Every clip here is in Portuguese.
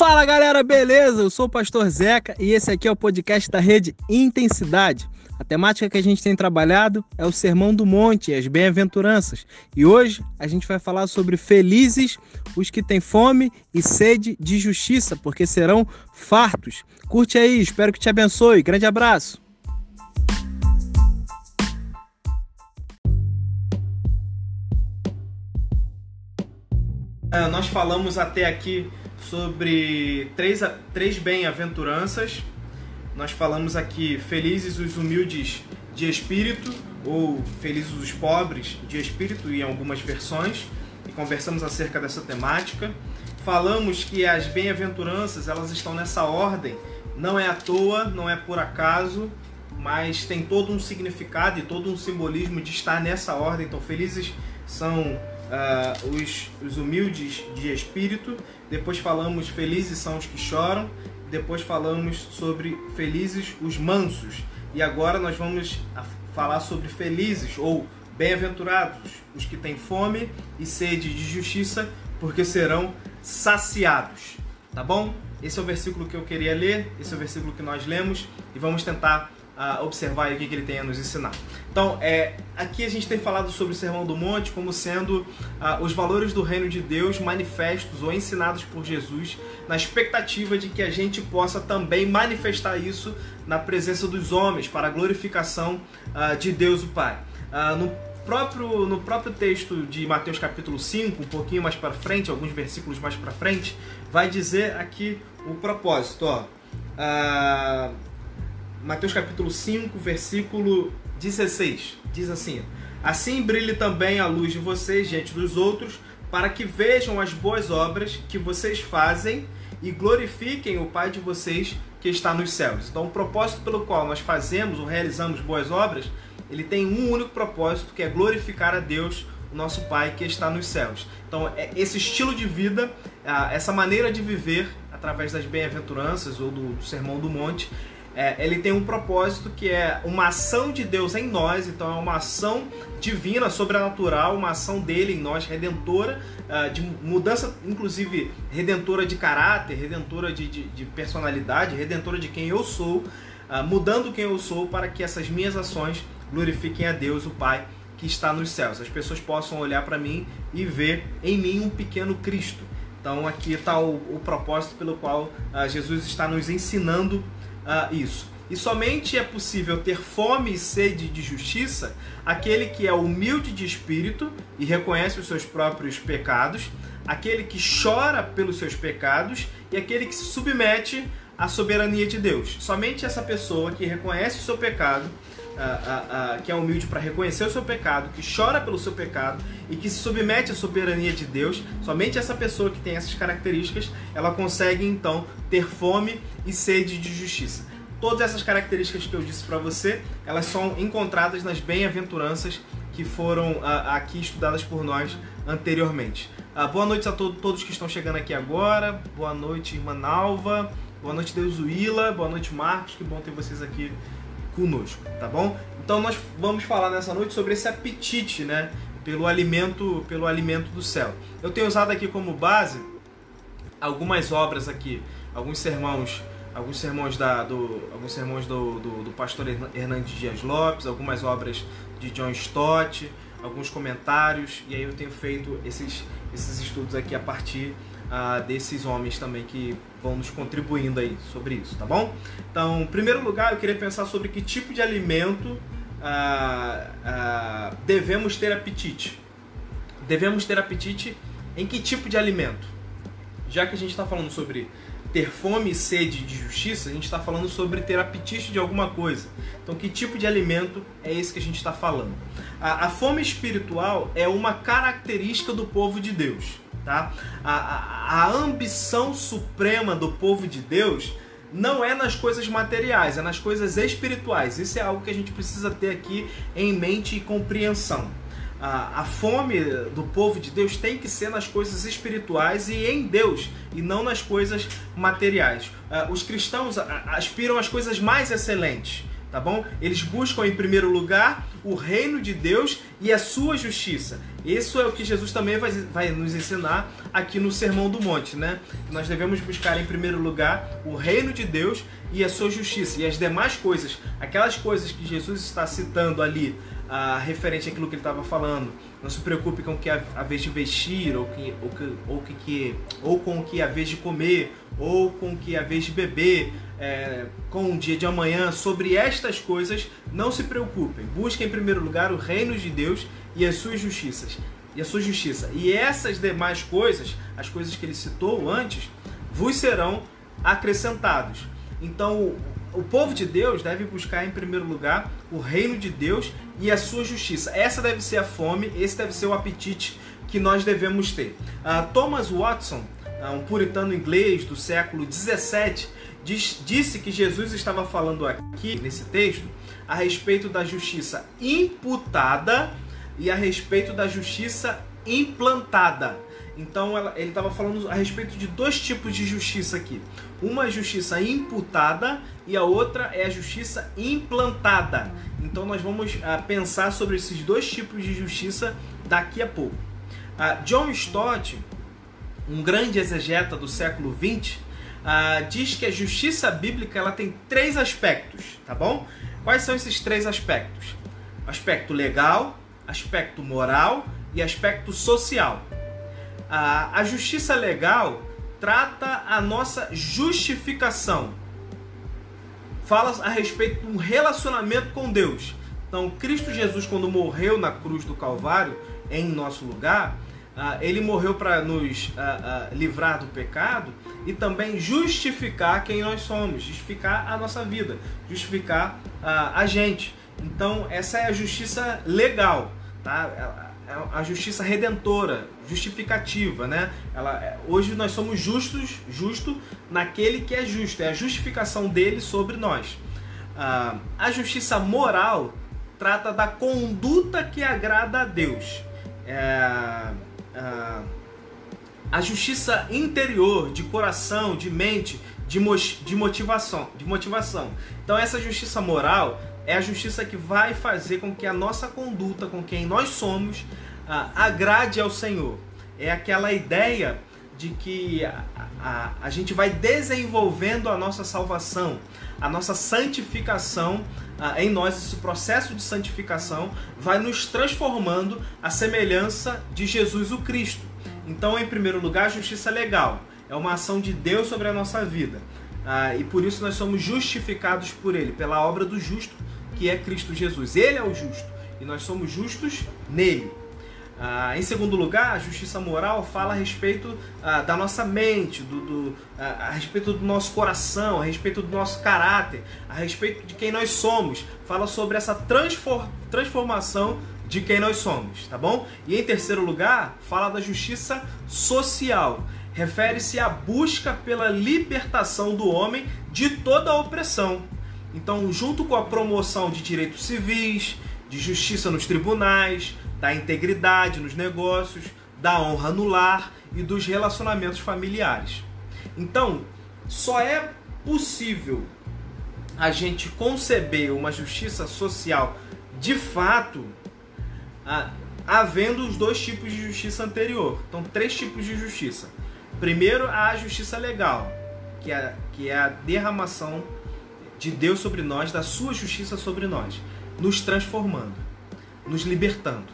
Fala galera, beleza? Eu sou o Pastor Zeca e esse aqui é o podcast da rede Intensidade. A temática que a gente tem trabalhado é o Sermão do Monte, as bem-aventuranças. E hoje a gente vai falar sobre felizes os que têm fome e sede de justiça, porque serão fartos. Curte aí, espero que te abençoe. Grande abraço. É, nós falamos até aqui sobre três, três bem-aventuranças. Nós falamos aqui felizes os humildes de espírito, ou felizes os pobres de espírito, em algumas versões, e conversamos acerca dessa temática. Falamos que as bem-aventuranças elas estão nessa ordem, não é à toa, não é por acaso, mas tem todo um significado e todo um simbolismo de estar nessa ordem. Então, felizes são uh, os, os humildes de espírito, depois falamos felizes são os que choram, depois falamos sobre felizes os mansos, e agora nós vamos falar sobre felizes ou bem-aventurados os que têm fome e sede de justiça, porque serão saciados. Tá bom? Esse é o versículo que eu queria ler, esse é o versículo que nós lemos e vamos tentar uh, observar o que, que ele tem a nos ensinar. Então, é, aqui a gente tem falado sobre o Sermão do Monte como sendo uh, os valores do reino de Deus manifestos ou ensinados por Jesus, na expectativa de que a gente possa também manifestar isso na presença dos homens, para a glorificação uh, de Deus o Pai. no próprio, no próprio texto de Mateus capítulo 5, um pouquinho mais para frente, alguns versículos mais para frente, vai dizer aqui o propósito. Ó. Uh, Mateus capítulo 5, versículo 16. Diz assim: Assim brilhe também a luz de vocês diante dos outros, para que vejam as boas obras que vocês fazem e glorifiquem o Pai de vocês que está nos céus. Então, o propósito pelo qual nós fazemos ou realizamos boas obras, ele tem um único propósito, que é glorificar a Deus, o nosso Pai que está nos céus. Então, é esse estilo de vida, essa maneira de viver através das bem-aventuranças ou do Sermão do Monte, é, ele tem um propósito que é uma ação de Deus em nós, então é uma ação divina, sobrenatural, uma ação dele em nós, redentora, uh, de mudança, inclusive redentora de caráter, redentora de, de, de personalidade, redentora de quem eu sou, uh, mudando quem eu sou para que essas minhas ações glorifiquem a Deus, o Pai, que está nos céus. As pessoas possam olhar para mim e ver em mim um pequeno Cristo. Então aqui está o, o propósito pelo qual uh, Jesus está nos ensinando uh, isso. E somente é possível ter fome e sede de justiça aquele que é humilde de espírito e reconhece os seus próprios pecados, aquele que chora pelos seus pecados e aquele que se submete à soberania de Deus. Somente essa pessoa que reconhece o seu pecado, uh, uh, que é humilde para reconhecer o seu pecado, que chora pelo seu pecado e que se submete à soberania de Deus, somente essa pessoa que tem essas características, ela consegue então ter fome e sede de justiça. Todas essas características que eu disse para você, elas são encontradas nas bem-aventuranças que foram uh, aqui estudadas por nós anteriormente. Uh, boa noite a to todos que estão chegando aqui agora. Boa noite, irmã Nalva. Boa noite, Deusuíla. Boa noite, Marcos. Que bom ter vocês aqui conosco, tá bom? Então nós vamos falar nessa noite sobre esse apetite, né, pelo alimento, pelo alimento do céu. Eu tenho usado aqui como base algumas obras aqui alguns sermões alguns sermões da do alguns sermões do, do, do pastor Hernandes Dias Lopes algumas obras de John Stott alguns comentários e aí eu tenho feito esses esses estudos aqui a partir uh, desses homens também que vão nos contribuindo aí sobre isso tá bom então em primeiro lugar eu queria pensar sobre que tipo de alimento uh, uh, devemos ter apetite devemos ter apetite em que tipo de alimento já que a gente está falando sobre ter fome e sede de justiça, a gente está falando sobre ter apetite de alguma coisa. Então, que tipo de alimento é esse que a gente está falando? A, a, fome espiritual é uma característica do povo de Deus. Tá? A, a, a ambição suprema do povo de Deus não é nas coisas materiais, é nas coisas espirituais. Isso é algo que a gente precisa ter aqui em mente e compreensão a, a fome do povo de Deus tem que ser nas coisas espirituais e em Deus, e não nas coisas materiais. Os cristãos aspiram às coisas mais excelentes, tá bom? Eles buscam em primeiro lugar o reino de Deus e a sua justiça. Isso é o que Jesus também vai, vai nos ensinar aqui no Sermão do Monte, né? Nós devemos buscar em primeiro lugar o reino de Deus e a sua justiça. E as demais coisas, aquelas coisas que Jesus está citando ali, ah, referente àquilo que ele estava falando, não se preocupe com o que a, a vez de vestir, ou, que, ou, que, ou, que, ou com o que a vez de comer, ou com o que a vez de beber, é, com o dia de amanhã. Sobre estas coisas, não se preocupem. Busquem em primeiro lugar o reino de Deus e as suas justiças. E a sua justiça. E essas demais coisas, as coisas que ele citou antes, vos serão acrescentados. Então, o povo de Deus deve buscar em primeiro lugar o reino de Deus e a sua justiça. Essa deve ser a fome, esse deve ser o apetite que nós devemos ter. Uh, Thomas Watson, uh, um puritano inglês do século 17, diz, disse que Jesus estava falando aqui nesse texto a respeito da justiça imputada e a respeito da justiça implantada. Então ele estava falando a respeito de dois tipos de justiça aqui. Uma é justiça imputada e a outra é a justiça implantada. Então nós vamos uh, pensar sobre esses dois tipos de justiça daqui a pouco. Uh, John Stott, um grande exegeta do século XX, ah, diz que a justiça bíblica ela tem três aspectos, tá bom? Quais são esses três aspectos? Aspecto legal, aspecto moral e aspecto social. A, a justiça legal trata a nossa justificação. Fala a respeito de um relacionamento com Deus. Então, Cristo Jesus, quando morreu na cruz do Calvário, em nosso lugar, ah, ele morreu para nos ah, ah, livrar do pecado e também justificar quem nós somos, justificar a nossa vida, justificar a gente. Então, essa é a justiça legal. Tá? É a justiça redentora, justificativa, né? Ela, é, hoje nós somos justos, justo naquele que é justo, é a justificação dele sobre nós. Ah, a justiça moral trata da conduta que agrada a Deus. É, ah, a justiça interior, de coração, de mente, de, de motivação, de motivação. Então essa justiça moral é a justiça que vai fazer com que a nossa conduta, com quem nós somos, ah, agrade ao Senhor. É aquela ideia de que a, a, a, gente vai desenvolvendo a nossa salvação, a nossa santificação ah, em nós, esse processo de santificação vai nos transformando à semelhança de Jesus o Cristo. Então, em primeiro lugar, a justiça legal é uma ação de Deus sobre a nossa vida. Ah, e por isso nós somos justificados por Ele, pela obra do justo que é Cristo Jesus. Ele é o justo e nós somos justos nele. Ah, em segundo lugar, a justiça moral fala a respeito ah, da nossa mente, do, do ah, a respeito do nosso coração, a respeito do nosso caráter, a respeito de quem nós somos. Fala sobre essa transformação de quem nós somos, tá bom? E em terceiro lugar, fala da justiça social. Refere-se à busca pela libertação do homem de toda a opressão. Então, junto com a promoção de direitos civis, de justiça nos tribunais, da integridade nos negócios, da honra no lar e dos relacionamentos familiares. Então, só é possível a gente conceber uma justiça social de fato havendo os dois tipos de justiça anterior. Então, três tipos de justiça. Primeiro, a justiça legal, que é, que é a derramação de Deus sobre nós, da sua justiça sobre nós, nos transformando, nos libertando.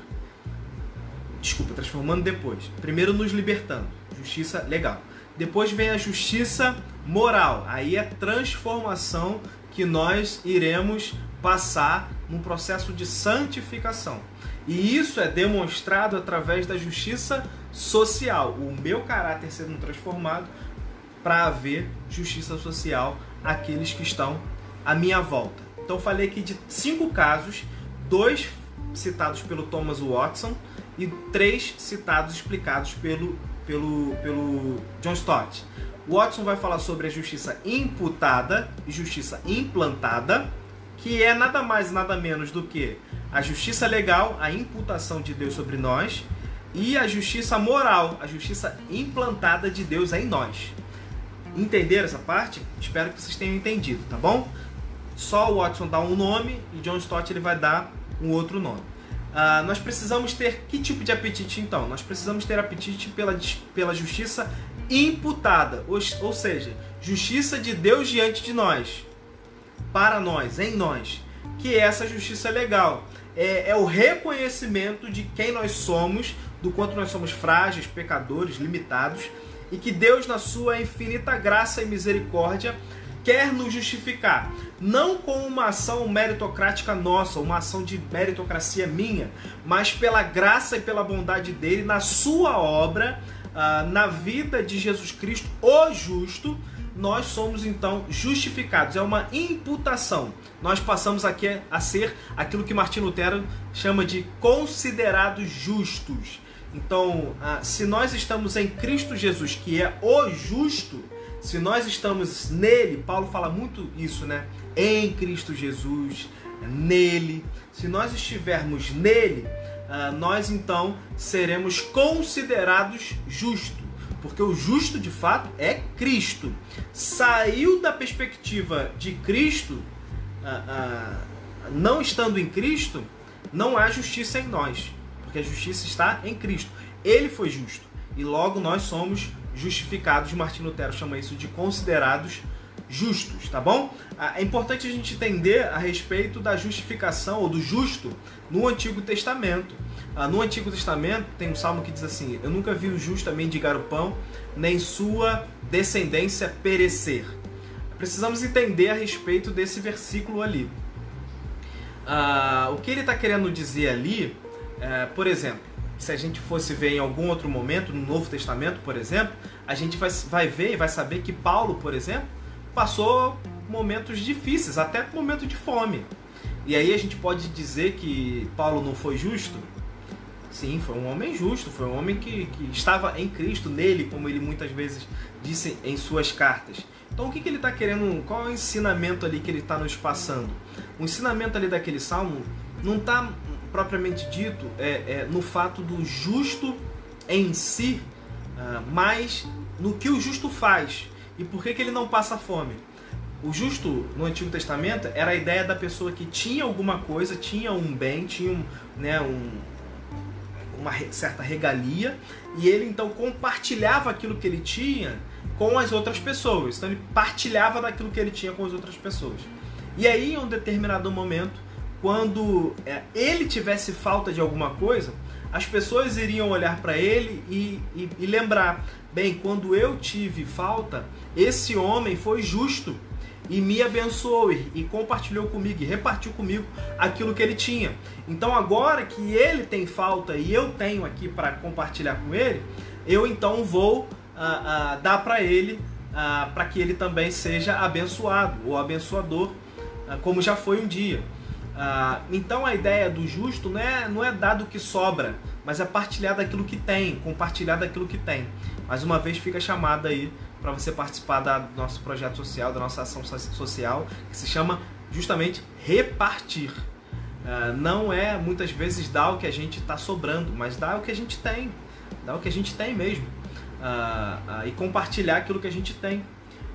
Desculpa, transformando depois. Primeiro nos libertando, justiça legal. Depois vem a justiça moral. Aí é transformação que nós iremos passar num processo de santificação. E isso é demonstrado através da justiça social, o meu caráter sendo transformado para haver justiça social àqueles que estão à minha volta. Então falei aqui de cinco casos, dois citados pelo Thomas Watson e três citados explicados pelo, pelo, pelo John Stott. Watson vai falar sobre a justiça imputada e justiça implantada, que é nada mais nada menos do que a justiça legal, a imputação de Deus sobre nós, e a justiça moral, a justiça implantada de Deus em nós. Entenderam essa parte? Espero que vocês tenham entendido, tá bom? Só o Watson dá um nome e John Stott ele vai dar um outro nome. Uh, nós precisamos ter que tipo de apetite então? Nós precisamos ter apetite pela, pela justiça imputada, ou, ou seja, justiça de Deus diante de nós, para nós, em nós, que é essa justiça legal. É, é o reconhecimento de quem nós somos, do quanto nós somos frágeis, pecadores, limitados, e que Deus, na sua infinita graça e misericórdia, quer nos justificar, não com uma ação meritocrática nossa, uma ação de meritocracia minha, mas pela graça e pela bondade dele na sua obra, uh, na vida de Jesus Cristo, o justo, nós somos então justificados. É uma imputação. Nós passamos aqui a ser aquilo que Martin Lutero chama de considerados justos. Então, uh, se nós estamos em Cristo Jesus, que é o justo, se nós estamos nele, Paulo fala muito isso, né? Em Cristo Jesus, nele. Se nós estivermos nele, ah, nós então seremos considerados justos. Porque o justo de fato é Cristo. Saiu da perspectiva de Cristo, ah, ah, não estando em Cristo, não há justiça em nós. Porque a justiça está em Cristo. Ele foi justo. E logo nós somos justificados. Martin Lutero chama isso de considerados justos, tá bom? Ah, é importante a gente entender a respeito da justificação ou do justo no Antigo Testamento. Ah, no Antigo Testamento tem um salmo que diz assim: Eu nunca vi o justo mendigar o pão, nem sua descendência perecer. Precisamos entender a respeito desse versículo ali. Ah, o que ele está querendo dizer ali, é, por exemplo, se a gente fosse ver em algum outro momento, no Novo Testamento, por exemplo, a gente vai, vai ver e vai saber que Paulo, por exemplo, passou momentos difíceis, até momento de fome. E aí a gente pode dizer que Paulo não foi justo? Sim, foi um homem justo, foi um homem que, que estava em Cristo, nele, como ele muitas vezes disse em suas cartas. Então o que, que ele está querendo, qual é o ensinamento ali que ele está nos passando? O ensinamento ali daquele salmo não está propriamente dito é, é, no fato do justo em si, uh, mas no que o justo faz e por que, que ele não passa fome. O justo no Antigo Testamento era a ideia da pessoa que tinha alguma coisa, tinha um bem, tinha um, né, um, uma certa regalia e ele então compartilhava aquilo que ele tinha com as outras pessoas. Então ele partilhava daquilo que ele tinha com as outras pessoas. E aí, em um determinado momento, quando é, ele tivesse falta de alguma coisa, as pessoas iriam olhar para ele e, e, e, lembrar: bem, quando eu tive falta, esse homem foi justo e me abençoou e, compartilhou comigo e repartiu comigo aquilo que ele tinha. Então, agora que ele tem falta e eu tenho aqui para compartilhar com ele, eu então vou ah, ah, dar para ele ah, para que ele também seja abençoado ou abençoador, ah, como já foi um dia. Ah, então a ideia do justo não é, não é dar do que sobra, mas é partilhar daquilo que tem, compartilhar daquilo que tem. Mais uma vez fica chamada aí para você participar da, do nosso projeto social, da nossa ação social, que se chama justamente repartir. Ah, não é muitas vezes dar o que a gente está sobrando, mas dar o que a gente tem, dar o que a gente tem mesmo. Ah, e compartilhar aquilo que a gente tem.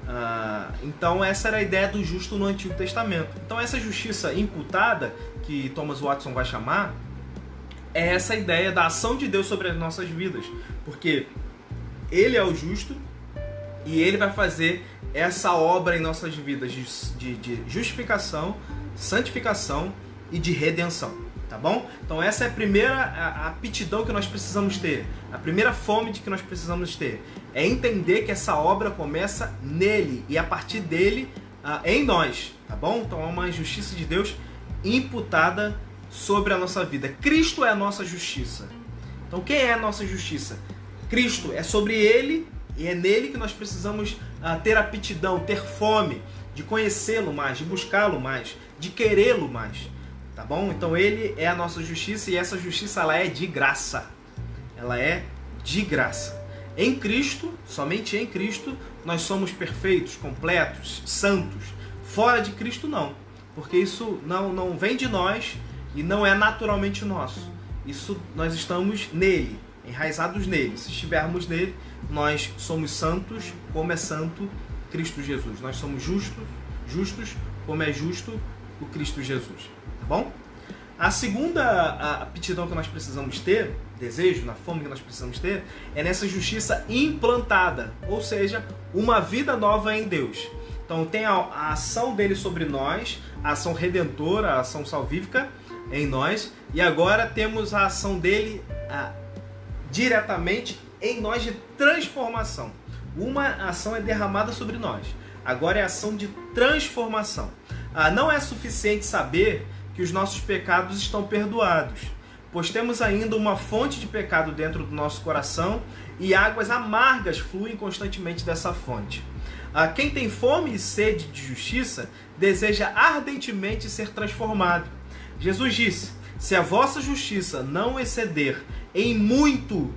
Ah, então essa era a ideia do justo no Antigo Testamento. Então essa justiça imputada, que Thomas Watson vai chamar, é essa ideia da ação de Deus sobre as nossas vidas. Porque Ele é o justo e Ele vai fazer essa obra em nossas vidas de, de, de justificação, santificação e de redenção tá bom? Então essa é a primeira aptidão que nós precisamos ter, a primeira fome de que nós precisamos ter, é entender que essa obra começa nele e a partir dele uh, em nós, tá bom? Então é uma justiça de Deus imputada sobre a nossa vida. Cristo é a nossa justiça. Então quem é a nossa justiça? Cristo é sobre ele e é nele que nós precisamos uh, ter aptidão, ter fome de conhecê-lo mais, de buscá-lo mais, de querê-lo mais tá bom? Então ele é a nossa justiça e essa justiça ela é de graça. Ela é de graça. Em Cristo, somente em Cristo, nós somos perfeitos, completos, santos. Fora de Cristo não, porque isso não não vem de nós e não é naturalmente nosso. Isso nós estamos nele, enraizados nele. Se estivermos nele, nós somos santos, como é santo Cristo Jesus. Nós somos justos, justos como é justo o Cristo Jesus. Bom? A segunda aptidão que nós precisamos ter, desejo, na fome que nós precisamos ter, é nessa justiça implantada, ou seja, uma vida nova em Deus. Então tem a, a ação dele sobre nós, a ação redentora, a ação salvífica em nós, e agora temos a ação dele a, diretamente em nós de transformação. Uma ação é derramada sobre nós, agora é ação de transformação. Ah, não é suficiente saber que os nossos pecados estão perdoados, pois temos ainda uma fonte de pecado dentro do nosso coração e águas amargas fluem constantemente dessa fonte. Ah, quem tem fome e sede de justiça deseja ardentemente ser transformado. Jesus disse: Se a vossa justiça não exceder em muito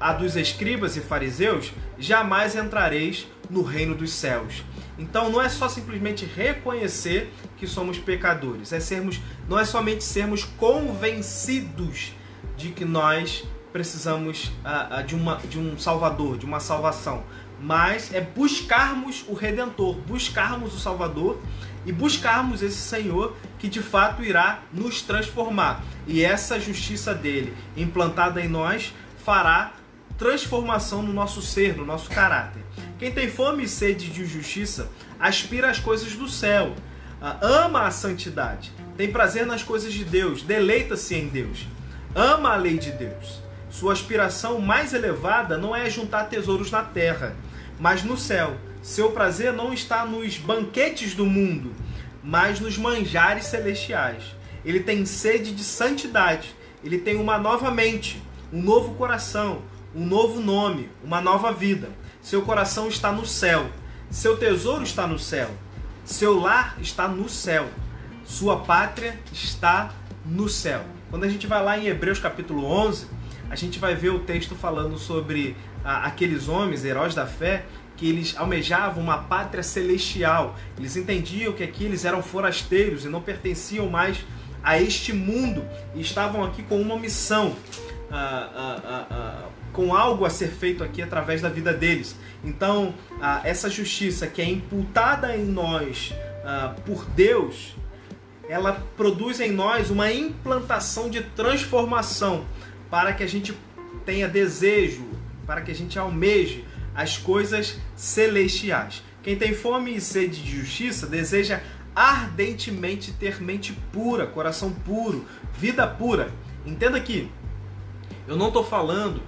a dos escribas e fariseus, jamais entrareis no reino dos céus. Então não é só simplesmente reconhecer que somos pecadores, é sermos, não é somente sermos convencidos de que nós precisamos uh, uh, de, uma, de um Salvador, de uma salvação, mas é buscarmos o Redentor, buscarmos o Salvador e buscarmos esse Senhor que de fato irá nos transformar. E essa justiça dele implantada em nós fará transformação no nosso ser, no nosso caráter. Quem tem fome e sede de justiça aspira às coisas do céu, ama a santidade, tem prazer nas coisas de Deus, deleita-se em Deus, ama a lei de Deus. Sua aspiração mais elevada não é juntar tesouros na terra, mas no céu. Seu prazer não está nos banquetes do mundo, mas nos manjares celestiais. Ele tem sede de santidade, ele tem uma nova mente, um novo coração, um novo nome, uma nova vida. Seu coração está no céu, seu tesouro está no céu, seu lar está no céu, sua pátria está no céu. Quando a gente vai lá em Hebreus capítulo 11, a gente vai ver o texto falando sobre aqueles homens, heróis da fé, que eles almejavam uma pátria celestial. Eles entendiam que aqui eles eram forasteiros e não pertenciam mais a este mundo e estavam aqui com uma missão. Com algo a ser feito aqui através da vida deles. Então, essa justiça que é imputada em nós por Deus, ela produz em nós uma implantação de transformação para que a gente tenha desejo, para que a gente almeje as coisas celestiais. Quem tem fome e sede de justiça deseja ardentemente ter mente pura, coração puro, vida pura. Entenda aqui, eu não estou falando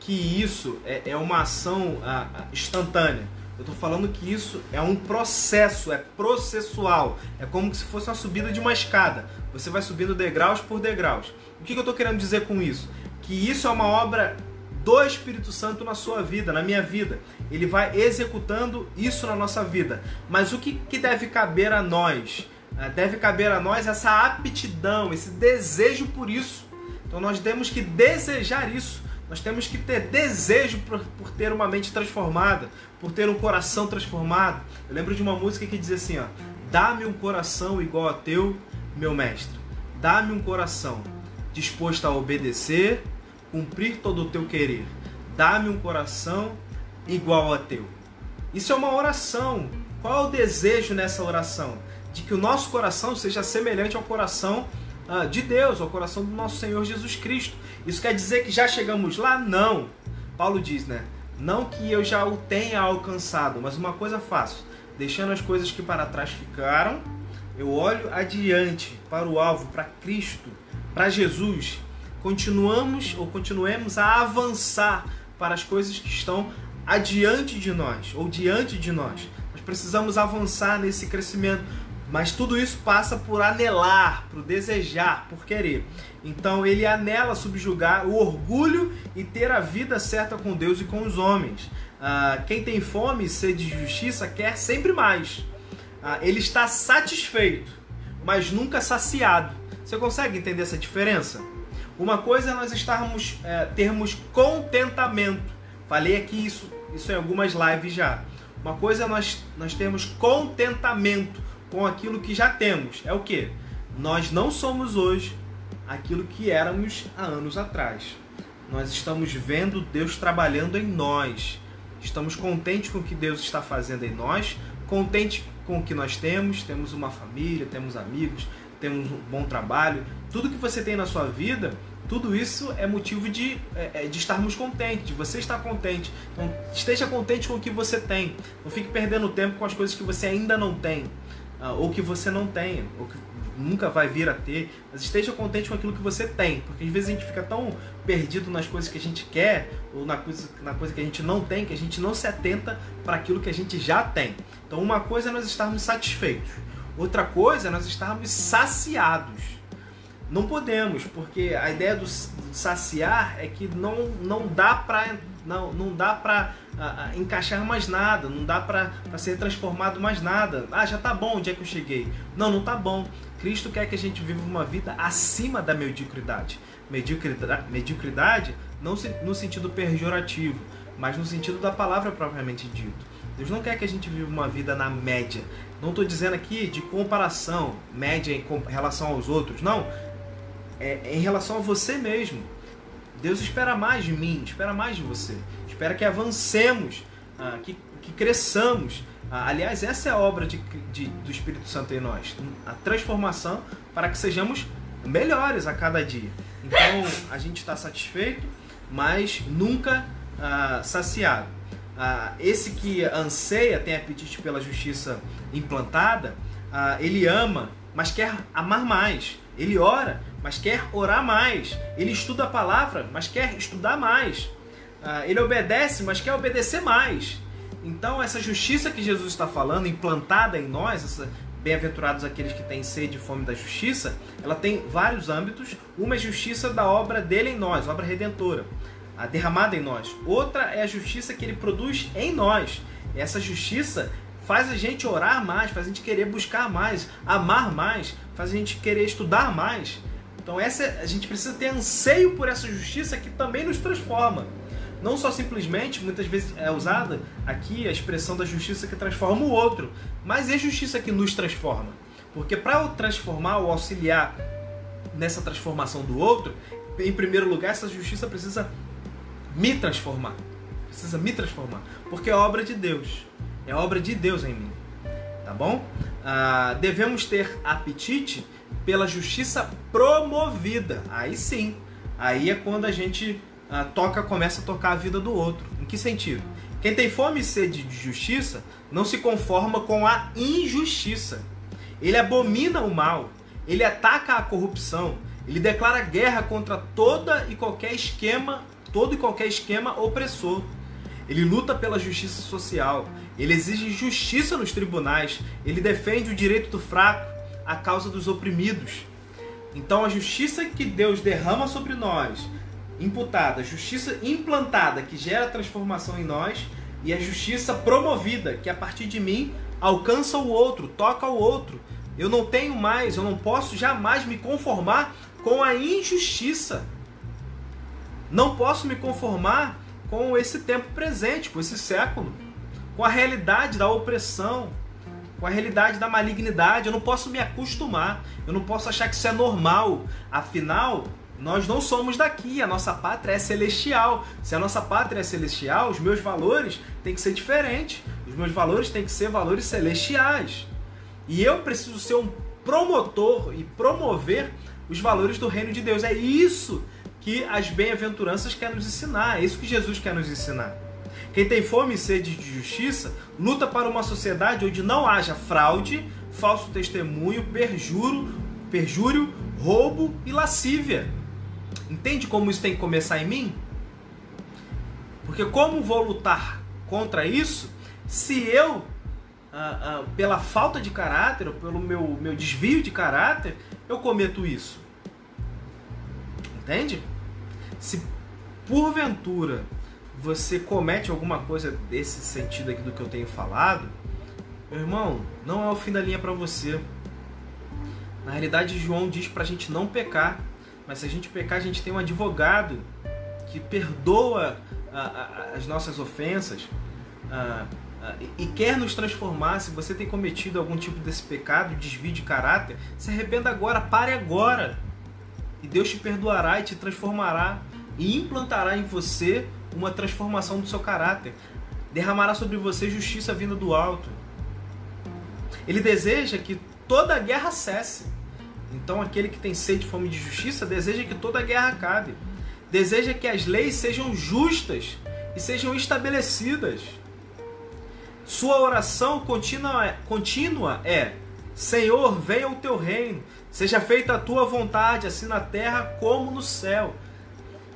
que isso é, é uma ação a, a, instantânea. Eu estou falando que isso é um processo, é processual. É como se fosse uma subida de uma escada. Você vai subindo degraus por degraus. O que, que eu estou querendo dizer com isso? Que isso é uma obra do Espírito Santo na sua vida, na minha vida. Ele vai executando isso na nossa vida. Mas o que, que deve caber a nós? É, deve caber a nós essa aptidão, esse desejo por isso. Então nós temos que desejar isso. Nós temos que ter desejo por, por, ter uma mente transformada, por ter um coração transformado. Eu lembro de uma música que diz assim: ó, Dá-me um coração igual a teu, meu mestre. Dá-me um coração disposto a obedecer, cumprir todo o teu querer. Dá-me um coração igual a teu. Isso é uma oração. Qual é o desejo nessa oração? De que o nosso coração seja semelhante ao coração de Deus, ao coração do nosso Senhor Jesus Cristo. Isso quer dizer que já chegamos lá? Não. Paulo diz, né? Não que eu já o tenha alcançado, mas uma coisa faço, deixando as coisas que para trás ficaram, eu olho adiante para o alvo, para Cristo, para Jesus. Continuamos ou continuemos a avançar para as coisas que estão adiante de nós ou diante de nós. Nós precisamos avançar nesse crescimento, mas tudo isso passa por anelar, por desejar, por querer. Então ele anela subjugar o orgulho e ter a vida certa com Deus e com os homens. Ah, quem tem fome e sede de justiça quer sempre mais. Ah, ele está satisfeito, mas nunca saciado. Você consegue entender essa diferença? Uma coisa é nós estarmos, é, termos contentamento. Falei aqui isso, isso em algumas lives já. Uma coisa é nós, nós termos contentamento com aquilo que já temos. É o que? Nós não somos hoje aquilo que éramos há anos atrás. Nós estamos vendo Deus trabalhando em nós. Estamos contentes com o que Deus está fazendo em nós, contentes com o que nós temos, temos uma família, temos amigos, temos um bom trabalho, tudo que você tem na sua vida, tudo isso é motivo de, é, é de estarmos contentes, de você estar contente. Então, esteja contente com o que você tem. Não fique perdendo tempo com as coisas que você ainda não tem, ou que você não tenha, ou que nunca vai vir a ter. Mas esteja contente com aquilo que você tem, porque às vezes a gente fica tão perdido nas coisas que a gente quer, ou na coisa, na coisa que a gente não tem, que a gente não se atenta para aquilo que a gente já tem. Então, uma coisa é nós estarmos satisfeitos, outra coisa é nós estarmos saciados. Não podemos, porque a ideia do, do saciar é que não, não dá para não, não dá para encaixar mais nada, não dá para ser transformado mais nada. Ah, já tá bom onde é que eu cheguei. Não, não tá bom. Cristo quer que a gente viva uma vida acima da mediocridade. Mediocridade, mediocridade não no sentido pejorativo, mas no sentido da palavra propriamente dito. Deus não quer que a gente viva uma vida na média. Não estou dizendo aqui de comparação, média em relação aos outros. Não, é, é em relação a você mesmo. Deus espera mais de mim, espera mais de você. Espera que avancemos, ah, que, que cresçamos. Ah, aliás, essa é a obra de, de, do Espírito Santo em nós. A transformação para que sejamos melhores a cada dia. Então, a gente está satisfeito, mas nunca ah, saciado. Esse que anseia, tem apetite pela justiça implantada, ele ama, mas quer amar mais. Ele ora, mas quer orar mais. Ele estuda a palavra, mas quer estudar mais. Ah, ele obedece, mas quer obedecer mais. Então, essa justiça que Jesus está falando, implantada em nós, essa bem-aventurados aqueles que têm sede e fome da justiça, ela tem vários âmbitos. Uma é a justiça da obra dele em nós, obra redentora, a derramada em nós. Outra é a justiça que ele produz em nós. Essa justiça faz a gente orar mais, faz a gente querer buscar mais, amar mais, faz a gente querer estudar mais. Então essa a gente precisa ter anseio por essa justiça que também nos transforma. Não só simplesmente, muitas vezes é usada aqui a expressão da justiça que transforma o outro, mas é justiça que nos transforma. Porque para transformar ou auxiliar nessa transformação do outro, em primeiro lugar, essa justiça precisa me transformar. Precisa me transformar. Porque é obra de Deus. É obra de Deus em mim. Tá bom? Ah, devemos ter apetite pela justiça promovida. Aí sim. Aí é quando a gente ah, toca, começa a tocar a vida do outro. Em que sentido? Quem tem fome e sede de justiça não se conforma com a injustiça. Ele abomina o mal, ele ataca a corrupção, ele declara guerra contra toda e qualquer esquema, todo e qualquer esquema opressor. Ele luta pela justiça social, ele exige justiça nos tribunais, ele defende o direito do fraco, a causa dos oprimidos. Então a justiça que Deus derrama sobre nós, imputada, justiça implantada que gera transformação em nós e a justiça promovida que a partir de mim alcança o outro, toca o outro. Eu não tenho mais, eu não posso jamais me conformar com a injustiça. Não posso me conformar com esse tempo presente, com esse século com a realidade da opressão, com a realidade da malignidade. Eu não posso me acostumar, eu não posso achar que isso é normal. Afinal, nós não somos daqui, a nossa pátria é celestial. Se a nossa pátria é celestial, os meus valores têm que ser diferentes. Os meus valores têm que ser valores celestiais. E eu preciso ser um promotor e promover os valores do reino de Deus. É isso que as bem-aventuranças querem nos ensinar, é isso que Jesus quer nos ensinar. Quem tem fome e sede de justiça luta para uma sociedade onde não haja fraude, falso testemunho, perjuro, perjúrio, roubo e lascívia. Entende como isso tem que começar em mim? Porque como vou lutar contra isso se eu, ah, ah, pela falta de caráter, ou pelo meu, meu desvio de caráter, eu cometo isso? Entende? Se porventura você comete alguma coisa desse sentido aqui do que eu tenho falado, meu irmão, não é o fim da linha para você. Na realidade, João diz para a gente não pecar, mas se a gente pecar, a gente tem um advogado que perdoa a, a, as nossas ofensas a, e quer nos transformar. Se você tem cometido algum tipo desse pecado, desvio de caráter, se arrependa agora, pare agora. E Deus te perdoará e te transformará e implantará em você uma transformação do seu caráter. Derramará sobre você justiça vinda do alto. Ele deseja que toda a guerra cesse. Então, aquele que tem sede e fome de justiça deseja que toda a guerra acabe. Deseja que as leis sejam justas e sejam estabelecidas. Sua oração contínua, contínua é: Senhor, venha o teu reino, seja feita a tua vontade, assim na terra como no céu.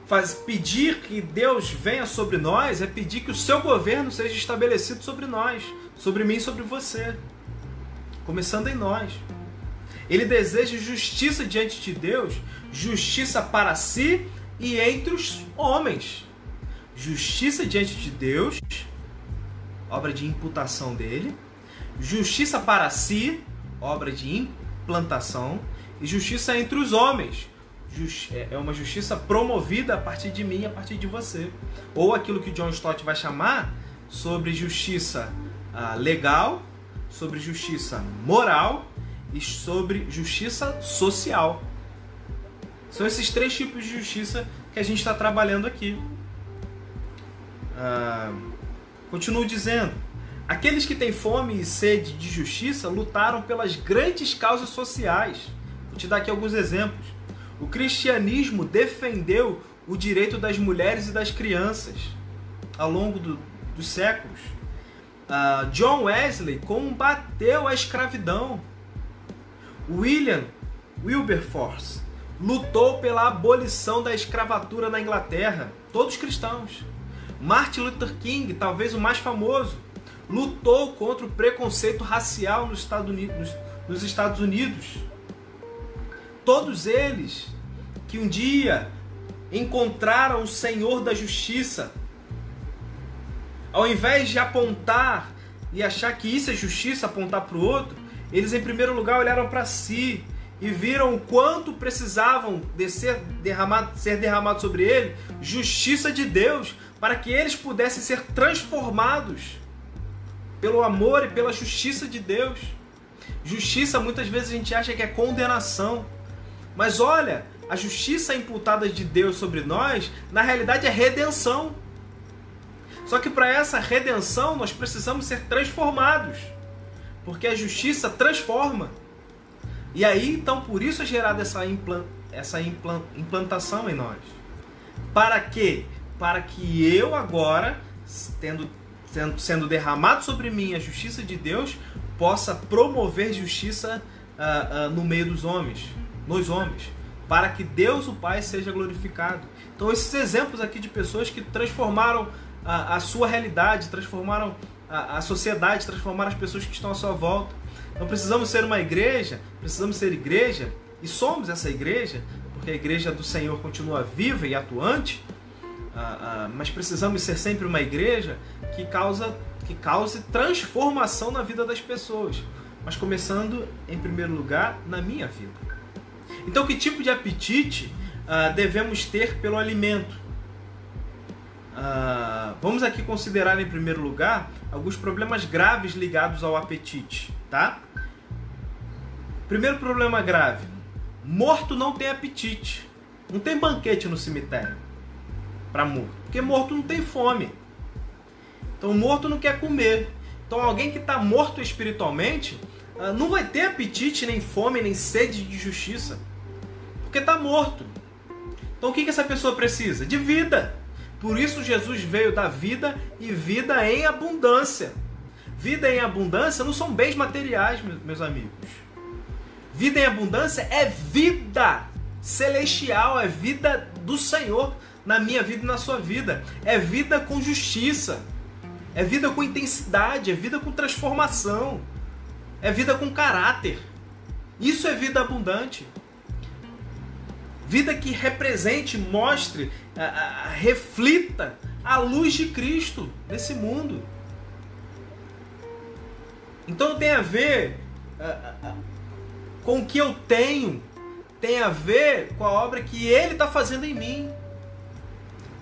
Faz, pedir que Deus venha sobre nós é pedir que o seu governo seja estabelecido sobre nós, sobre mim e sobre você. Começando em nós. Ele deseja justiça diante de Deus, justiça para si e entre os homens. Justiça diante de Deus, obra de imputação dele. Justiça para si, obra de implantação. E justiça entre os homens. É, é uma justiça promovida a partir de mim, a partir de você. Ou aquilo que John Stott vai chamar sobre justiça ah, legal, sobre justiça moral e sobre justiça social. São esses três tipos de justiça que a gente está trabalhando aqui. Ah, continuo dizendo: aqueles que têm fome e sede de justiça lutaram pelas grandes causas sociais. Vou te dar aqui alguns exemplos. O cristianismo defendeu o direito das mulheres e das crianças ao longo do, dos séculos. Uh, John Wesley combateu a escravidão. William Wilberforce lutou pela abolição da escravatura na Inglaterra, todos cristãos. Martin Luther King, talvez o mais famoso, lutou contra o preconceito racial nos Estados Unidos. Nos Estados Unidos. Todos eles que um dia encontraram o Senhor da Justiça, ao invés de apontar e achar que isso é justiça, apontar para o outro, eles em primeiro lugar olharam para si e viram o quanto precisavam de ser derramado, ser derramado sobre ele justiça de Deus, para que eles pudessem ser transformados pelo amor e pela justiça de Deus. Justiça muitas vezes a gente acha que é condenação. Mas olha, a justiça imputada de Deus sobre nós, na realidade é redenção. Só que para essa redenção nós precisamos ser transformados. Porque a justiça transforma. E aí, então, por isso é gerada essa, essa implant, implantação em nós. Para quê? Para que eu agora, tendo, tendo, sendo derramado sobre mim a justiça de Deus, possa promover justiça uh, uh, no meio dos homens, nos homens, para que Deus, o Pai, seja glorificado. Então, esses exemplos aqui de pessoas que transformaram a, a sua realidade, transformaram a, a sociedade, transformaram as pessoas que estão à sua volta. Então precisamos ser uma igreja, precisamos ser igreja, e somos essa igreja, porque a igreja do Senhor continua viva e atuante, mas precisamos ser sempre uma igreja que, causa, que cause transformação na vida das pessoas, mas começando, em primeiro lugar, na minha vida. Então, que tipo de apetite ah, devemos ter pelo alimento? Uh, vamos aqui considerar em primeiro lugar alguns problemas graves ligados ao apetite, tá? Primeiro problema grave: morto não tem apetite. Não tem banquete no cemitério para morto, porque morto não tem fome. Então morto não quer comer. Então alguém que está morto espiritualmente uh, não vai ter apetite, nem fome, nem sede de justiça, porque está morto. Então o que, que essa pessoa precisa? De vida. Por isso Jesus veio da vida e vida em abundância. Vida em abundância não são bens materiais, meus amigos. Vida em abundância é vida celestial, é vida do Senhor na minha vida e na sua vida. É vida com justiça. É vida com intensidade, é vida com transformação. É vida com caráter. Isso é vida abundante. Vida que represente, mostre, a, a, reflita a luz de Cristo nesse mundo. Então tem a ver com o que eu tenho, tem a ver com a obra que Ele está fazendo em mim.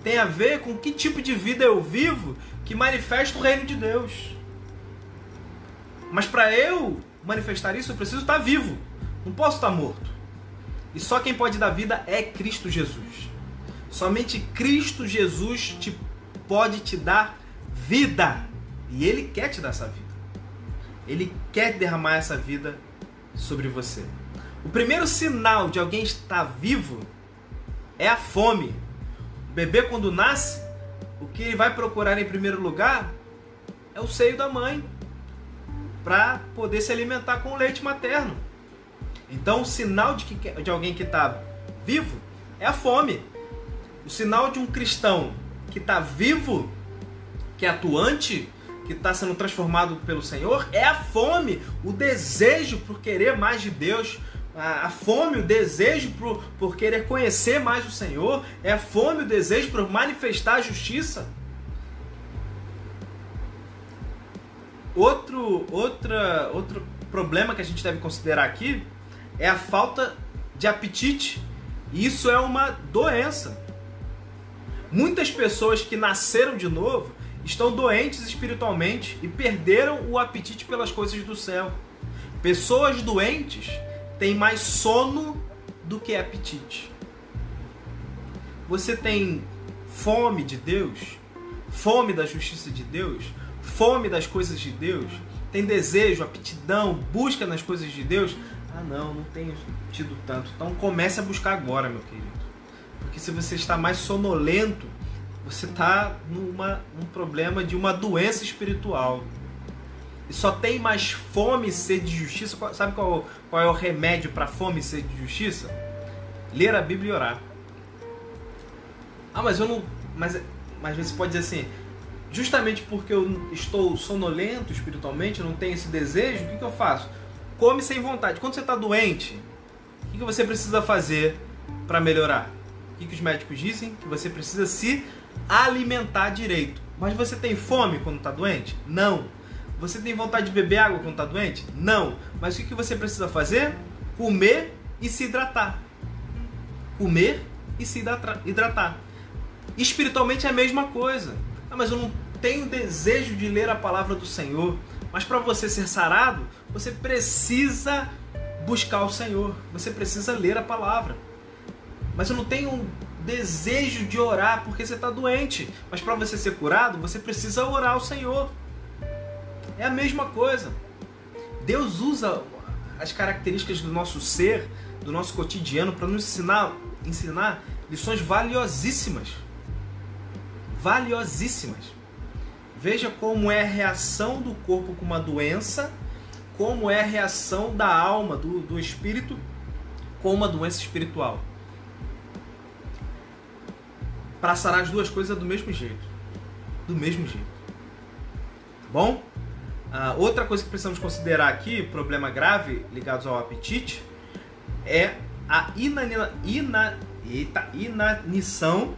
Tem a ver com que tipo de vida eu vivo que manifesta o reino de Deus. Mas para eu manifestar isso, eu preciso estar vivo. Não posso estar morto. E só quem pode dar vida é Cristo Jesus. Somente Cristo Jesus te, pode te dar vida. E Ele quer te dar essa vida. Ele quer derramar essa vida sobre você. O primeiro sinal de alguém estar vivo é a fome. O bebê, quando nasce, o que ele vai procurar em primeiro lugar é o seio da mãe para poder se alimentar com o leite materno. Então, o sinal de, que, de alguém que está vivo é a fome. O sinal de um cristão que está vivo, que é atuante, que está sendo transformado pelo Senhor, é a fome, o desejo por querer mais de Deus, a, fome, o desejo por, por querer conhecer mais o Senhor, é a fome, o desejo por manifestar a justiça. Outro, outra, outro problema que a gente deve considerar aqui é a falta de apetite. Isso é uma doença. Muitas pessoas que nasceram de novo estão doentes espiritualmente e perderam o apetite pelas coisas do céu. Pessoas doentes têm mais sono do que apetite. Você tem fome de Deus, fome da justiça de Deus, fome das coisas de Deus, tem desejo, aptidão, busca nas coisas de Deus. Ah, não, não tenho tido tanto. Então comece a buscar agora, meu querido. Porque se você está mais sonolento, você está numa um problema de uma doença espiritual. E só tem mais fome e sede de justiça. Sabe qual, qual é o remédio para fome e sede de justiça? Ler a Bíblia e orar. Ah, mas eu não. Mas, mas você pode dizer assim: justamente porque eu estou sonolento espiritualmente, eu não tenho esse desejo, o que, que eu faço? Come sem vontade. Quando você está doente, o que, você precisa fazer para melhorar? O que, que os médicos dizem? Que você precisa se alimentar direito. Mas você tem fome quando está doente? Não. Você tem vontade de beber água quando está doente? Não. Mas o que você precisa fazer? Comer e se hidratar. Comer e se hidratar. Espiritualmente é a mesma coisa. Ah, mas eu não tenho desejo de ler a palavra do Senhor. Mas para você ser sarado, você precisa buscar o Senhor. Você precisa ler a palavra. Mas eu não tenho desejo de orar porque você está doente. Mas para você ser curado, você precisa orar ao Senhor. É a mesma coisa. Deus usa as características do nosso ser, do nosso cotidiano, para nos ensinar, ensinar lições valiosíssimas. Valiosíssimas. Veja como é a reação do corpo com uma doença, como é a reação da alma, do, do espírito, com uma doença espiritual para sarar as duas coisas do mesmo jeito. Do mesmo jeito. Tá bom? Ah, outra coisa que precisamos considerar aqui, problema grave ligados ao apetite, é a inanina, ina, eita, inanição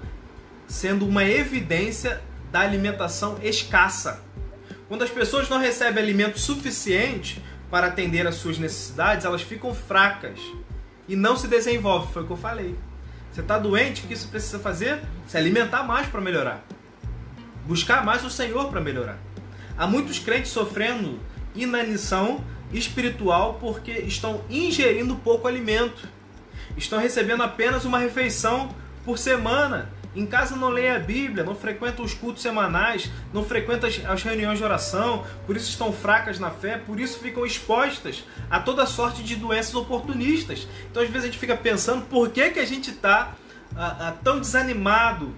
sendo uma evidência da alimentação escassa. Quando as pessoas não recebem alimento suficiente para atender às suas necessidades, elas ficam fracas e não se desenvolvem. Foi o que eu falei. Você está doente, o que isso precisa fazer? Se alimentar mais para melhorar. Buscar mais o Senhor para melhorar. Há muitos crentes sofrendo inanição espiritual porque estão ingerindo pouco alimento. Estão recebendo apenas uma refeição por semana em casa não leem a Bíblia, não frequentam os cultos semanais, não frequentam as reuniões de oração, por isso estão fracas na fé, por isso ficam expostas a toda sorte de doenças oportunistas. Então às vezes a gente fica pensando por que, que a gente está ah, ah, tão desanimado,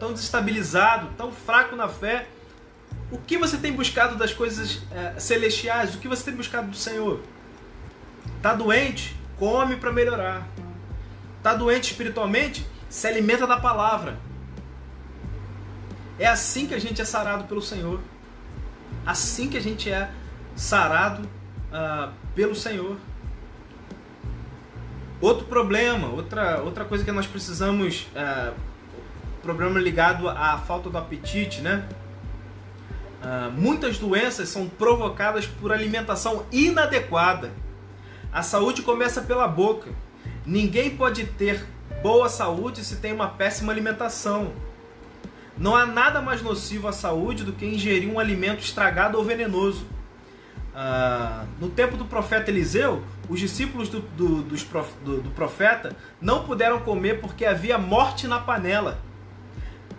tão desestabilizado, tão fraco na fé. O que você tem buscado das coisas eh, celestiais? O que você tem buscado do Senhor? Está doente? Come para melhorar. Está doente espiritualmente? Se alimenta da palavra. É assim que a gente é sarado pelo Senhor. Assim que a gente é sarado uh, pelo Senhor. Outro problema, outra, outra coisa que nós precisamos, uh, problema ligado à falta do apetite, né? Uh, muitas doenças são provocadas por alimentação inadequada. A saúde começa pela boca. Ninguém pode ter boa saúde se tem uma péssima alimentação. Não há nada mais nocivo à saúde do que ingerir um alimento estragado ou venenoso. Ah, no tempo do profeta Eliseu, os discípulos do, do, do, do, profeta não puderam comer porque havia morte na panela.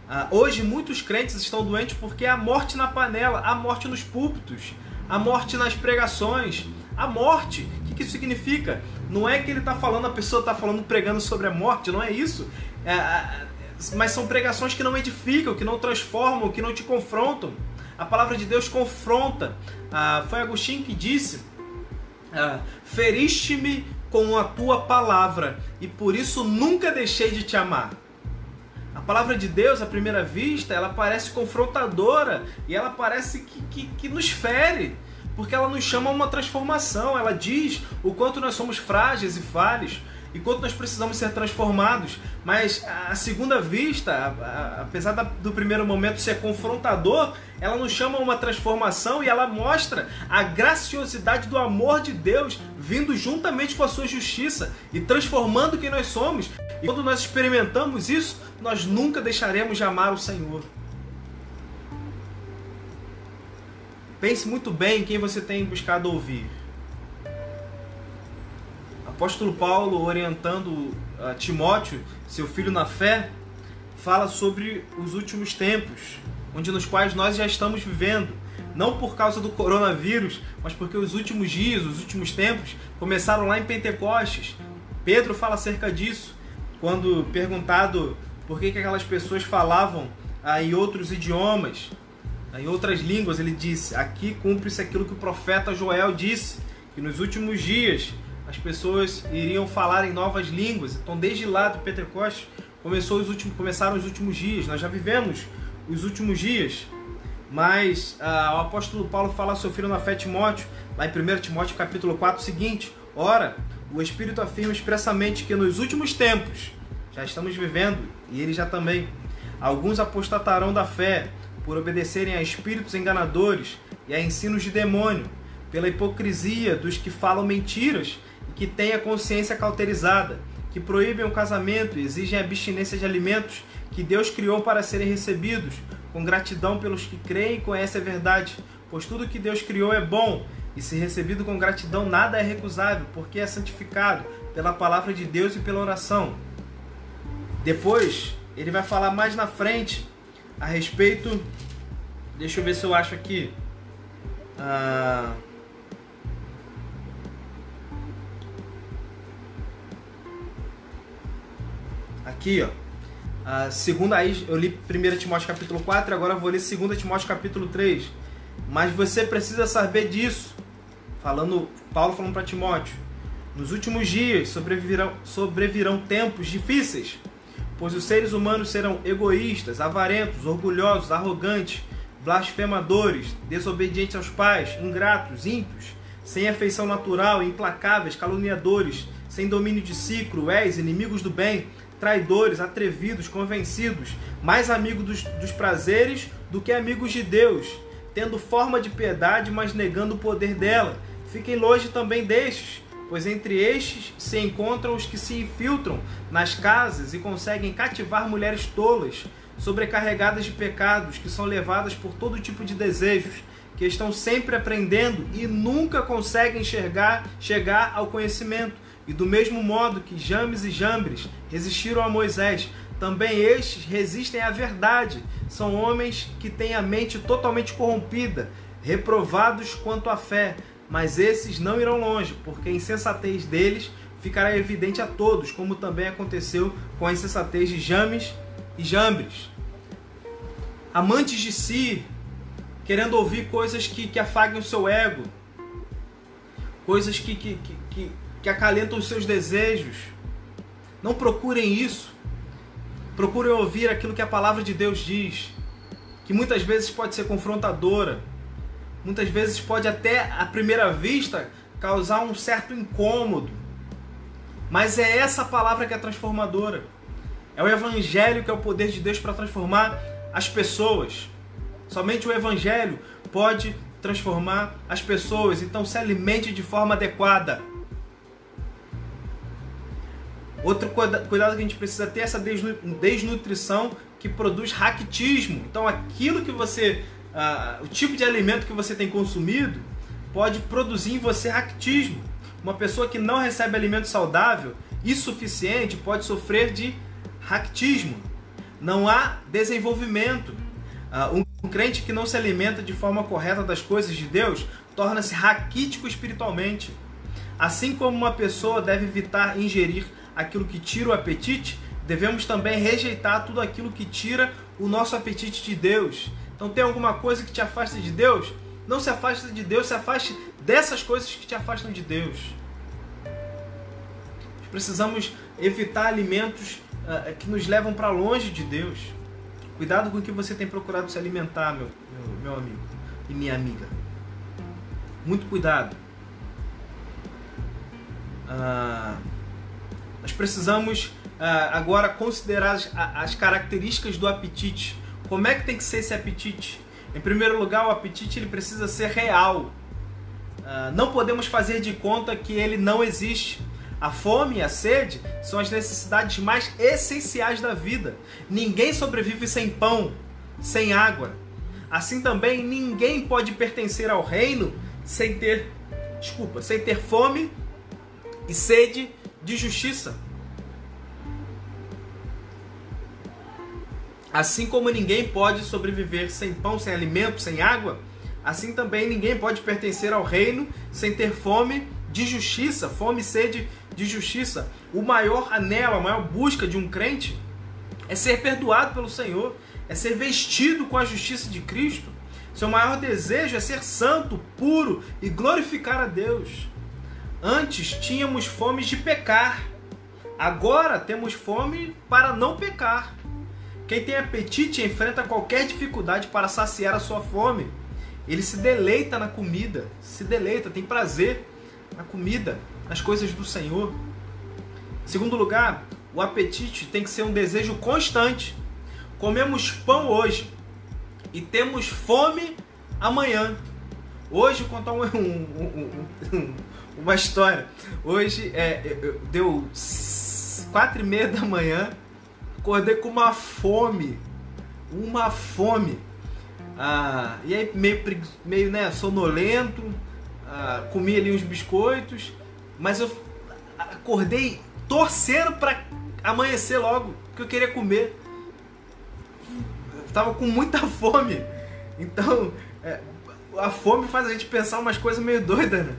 Ah, hoje, muitos crentes estão doentes porque há morte na panela, há morte nos púlpitos, a morte nas pregações. A morte, o que, isso significa? Não é que ele está falando, a pessoa está falando, pregando sobre a morte, não é isso. É, mas são pregações que não edificam, que não transformam, que não te confrontam. A palavra de Deus confronta. Ah, foi Agostinho que disse: ah, Feriste-me com a tua palavra, e por isso nunca deixei de te amar. A palavra de Deus, à primeira vista, ela parece confrontadora e ela parece que, que, que nos fere, porque ela nos chama a uma transformação. Ela diz o quanto nós somos frágeis e falhos, e quanto nós precisamos ser transformados. Mas a segunda vista, apesar do primeiro momento ser confrontador, ela nos chama a uma transformação e ela mostra a graciosidade do amor de Deus vindo juntamente com a sua justiça e transformando quem nós somos. E quando nós experimentamos isso, nós nunca deixaremos de amar o Senhor. Pense muito bem em quem você tem buscado ouvir. Apóstolo Paulo, orientando uh, Timóteo, seu filho na fé, fala sobre os últimos tempos, onde nos quais nós já estamos vivendo, não por causa do coronavírus, mas porque os últimos dias, os últimos tempos começaram lá em Pentecostes. Pedro fala acerca disso, quando perguntado por que, que aquelas pessoas falavam ah, em outros idiomas, ah, em outras línguas, ele disse: Aqui cumpre-se aquilo que o profeta Joel disse, que nos últimos dias as pessoas iriam falar em novas línguas. Então, desde lá do Pentecostes, começou os últimos, começaram os últimos dias. Nós já vivemos os últimos dias. Mas ah, o apóstolo Paulo fala ao seu filho na fé Timóteo, lá em 1 Timóteo capítulo 4, o seguinte: Ora, o Espírito afirma expressamente que nos últimos tempos, já estamos vivendo, e ele já também, alguns apostatarão da fé por obedecerem a espíritos enganadores e a ensinos de demônio, pela hipocrisia dos que falam mentiras que têm a consciência cauterizada, que proíbem o casamento e exigem abstinência de alimentos que Deus criou para serem recebidos, com gratidão pelos que creem e conhecem a verdade, pois tudo que Deus criou é bom, e se recebido com gratidão nada é recusável, porque é santificado pela palavra de Deus e pela oração. Depois, ele vai falar mais na frente a respeito. Deixa eu ver se eu acho aqui. Ah, aqui, ó. A segunda aí, eu li 1 Timóteo capítulo 4, agora vou ler 2 Timóteo capítulo 3. Mas você precisa saber disso. Falando, Paulo falando para Timóteo. Nos últimos dias sobrevirão, sobrevirão tempos difíceis, pois os seres humanos serão egoístas, avarentos, orgulhosos, arrogantes, blasfemadores, desobedientes aos pais, ingratos, ímpios, sem afeição natural, implacáveis, caluniadores, sem domínio de si, cruéis, inimigos do bem, traidores, atrevidos, convencidos, mais amigos dos, dos prazeres do que amigos de Deus, tendo forma de piedade, mas negando o poder dela. Fiquem longe também destes, pois entre estes se encontram os que se infiltram nas casas e conseguem cativar mulheres tolas, sobrecarregadas de pecados, que são levadas por todo tipo de desejos, que estão sempre aprendendo e nunca conseguem enxergar, chegar ao conhecimento e do mesmo modo que James e Jambres resistiram a Moisés, também estes resistem à verdade. São homens que têm a mente totalmente corrompida, reprovados quanto à fé. Mas esses não irão longe, porque a insensatez deles ficará evidente a todos, como também aconteceu com a insensatez de James e Jambres. Amantes de si, querendo ouvir coisas que, que afaguem o seu ego, coisas que, que, que, que acalentam os seus desejos. Não procurem isso. Procurem ouvir aquilo que a palavra de Deus diz, que muitas vezes pode ser confrontadora, muitas vezes pode até à primeira vista causar um certo incômodo. Mas é essa palavra que é transformadora. É o evangelho que é o poder de Deus para transformar as pessoas. Somente o evangelho pode transformar as pessoas. Então se alimente de forma adequada. Outro cuidado que a gente precisa ter é essa desnutrição que produz ractismo. Então, aquilo que você, uh, o tipo de alimento que você tem consumido, pode produzir em você ractismo. Uma pessoa que não recebe alimento saudável e suficiente pode sofrer de ractismo. Não há desenvolvimento. Uh, um crente que não se alimenta de forma correta das coisas de Deus torna-se raquítico espiritualmente. Assim como uma pessoa deve evitar ingerir aquilo que tira o apetite, devemos também rejeitar tudo aquilo que tira o nosso apetite de Deus. Então, tem alguma coisa que te afasta de Deus? Não se afaste de Deus, se afaste dessas coisas que te afastam de Deus. Precisamos evitar alimentos uh, que nos levam para longe de Deus. Cuidado com o que você tem procurado se alimentar, meu, meu, meu amigo e minha amiga. Muito cuidado. Uh, nós precisamos uh, agora considerar as, as características do apetite. Como é que tem que ser esse apetite? Em primeiro lugar, o apetite ele precisa ser real. Uh, não podemos fazer de conta que ele não existe. A fome e a sede são as necessidades mais essenciais da vida. Ninguém sobrevive sem pão, sem água. Assim também ninguém pode pertencer ao reino sem ter, desculpa, sem ter fome e sede de justiça. Assim como ninguém pode sobreviver sem pão, sem alimento, sem água, assim também ninguém pode pertencer ao reino sem ter fome de justiça, fome e sede de justiça. O maior anelo, a maior busca de um crente é ser perdoado pelo Senhor, é ser vestido com a justiça de Cristo. Seu maior desejo é ser santo, puro e glorificar a Deus. Antes tínhamos fome de pecar, agora temos fome para não pecar. Quem tem apetite enfrenta qualquer dificuldade para saciar a sua fome. Ele se deleita na comida, se deleita, tem prazer na comida as coisas do Senhor. Segundo lugar, o apetite tem que ser um desejo constante. Comemos pão hoje e temos fome amanhã. Hoje, vou contar um, um, um, uma história. Hoje é, deu quatro e meia da manhã, acordei com uma fome, uma fome. Ah, e aí meio, meio né, sonolento, ah, comi ali uns biscoitos mas eu acordei torcendo para amanhecer logo, porque eu queria comer. Eu tava com muita fome. Então, é, a fome faz a gente pensar umas coisas meio doidas, né?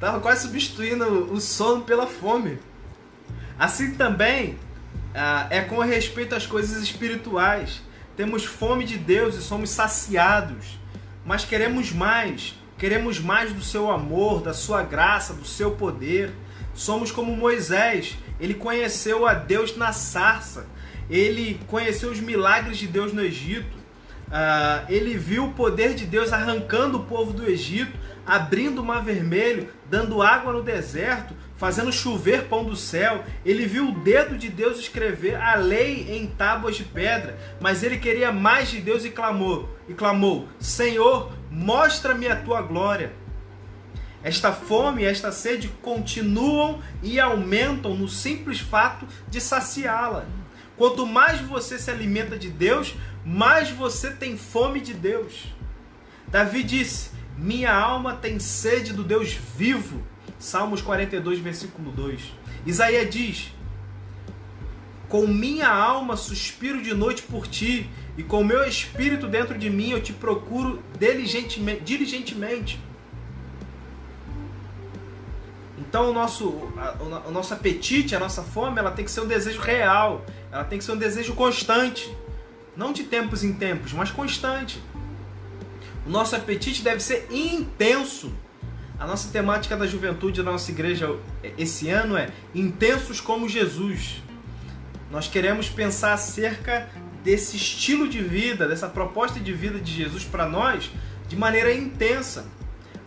Tava quase substituindo o sono pela fome. Assim também ah, é com respeito às coisas espirituais. Temos fome de Deus e somos saciados, mas queremos mais. Queremos mais do seu amor, da sua graça, do seu poder. Somos como Moisés, ele conheceu a Deus na sarça, ele conheceu os milagres de Deus no Egito, uh, ele viu o poder de Deus arrancando o povo do Egito, abrindo o mar vermelho, dando água no deserto, fazendo chover pão do céu. Ele viu o dedo de Deus escrever a lei em tábuas de pedra, mas ele queria mais de Deus e clamou, e clamou: Senhor, mostra-me a tua glória. Esta fome e esta sede continuam e aumentam no simples fato de saciá-la. Quanto mais você se alimenta de Deus, mais você tem fome de Deus. Davi disse: Minha alma tem sede do Deus vivo. Salmos 42, versículo 2. Isaías diz: Com minha alma suspiro de noite por ti, e com meu espírito dentro de mim eu te procuro diligentemente. diligentemente. Então o nosso, o nosso apetite, a nossa fome, ela tem que ser um desejo real, ela tem que ser um desejo constante, não de tempos em tempos, mas constante. O nosso apetite deve ser intenso. A nossa temática da juventude da nossa igreja esse ano é intensos como Jesus. Nós queremos pensar acerca desse estilo de vida, dessa proposta de vida de Jesus para nós de maneira intensa.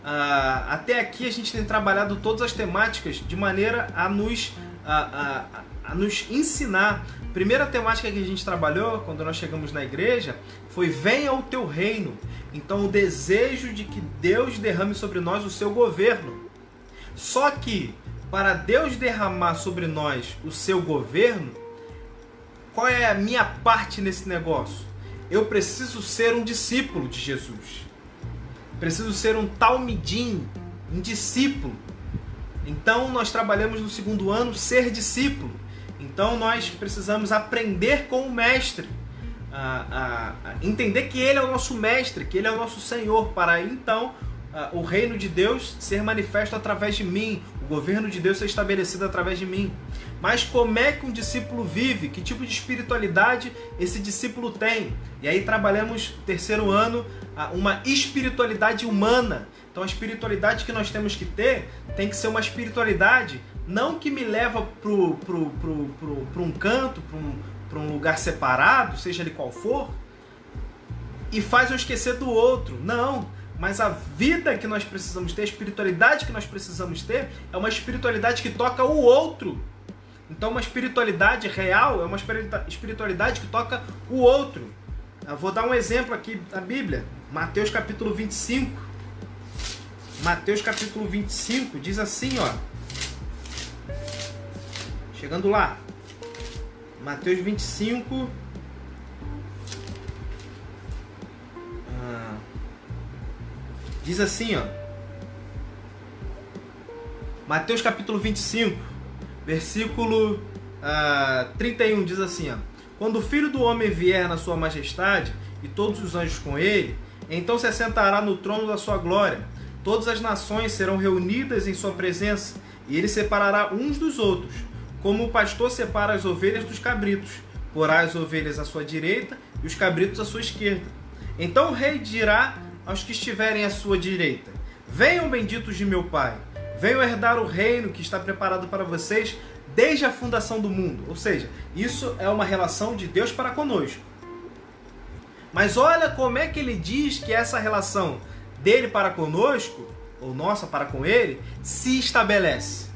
Uh, até aqui a gente tem trabalhado todas as temáticas de maneira a nos, a, a, a nos ensinar. Primeira temática que a gente trabalhou quando nós chegamos na igreja foi Venha o teu reino. Então, o desejo de que Deus derrame sobre nós o seu governo. Só que, para Deus derramar sobre nós o seu governo, qual é a minha parte nesse negócio? Eu preciso ser um discípulo de Jesus. Preciso ser um talmidim, um discípulo. Então nós trabalhamos no segundo ano ser discípulo. Então nós precisamos aprender com o mestre, a, a, a entender que ele é o nosso mestre, que ele é o nosso Senhor, para então o reino de Deus ser manifesto através de mim, o governo de Deus ser estabelecido através de mim. Mas como é que um discípulo vive? Que tipo de espiritualidade esse discípulo tem? E aí trabalhamos terceiro ano uma espiritualidade humana. Então a espiritualidade que nós temos que ter tem que ser uma espiritualidade não que me leva para pro, pro, pro, pro um canto, para um, um lugar separado, seja ele qual for, e faz eu esquecer do outro. Não. Mas a vida que nós precisamos ter, a espiritualidade que nós precisamos ter, é uma espiritualidade que toca o outro. Então, uma espiritualidade real é uma espiritualidade que toca o outro. Eu vou dar um exemplo aqui da Bíblia. Mateus capítulo 25. Mateus capítulo 25 diz assim, ó. Chegando lá. Mateus 25. Ah, diz assim, ó. Mateus capítulo 25, versículo ah, 31 diz assim, ó. Quando o Filho do Homem vier na sua majestade e todos os anjos com ele, então se assentará no trono da sua glória. Todas as nações serão reunidas em sua presença, e ele separará uns dos outros como o pastor separa as ovelhas dos cabritos, porá as ovelhas à sua direita e os cabritos à sua esquerda. Então o rei dirá aos que estiverem à sua direita: Venham benditos de meu Pai, venham herdar o reino que está preparado para vocês desde a fundação do mundo. Ou seja, isso é uma relação de Deus para conosco. Mas olha como é que ele diz que essa relação dele para conosco, ou nossa para com ele, se estabelece.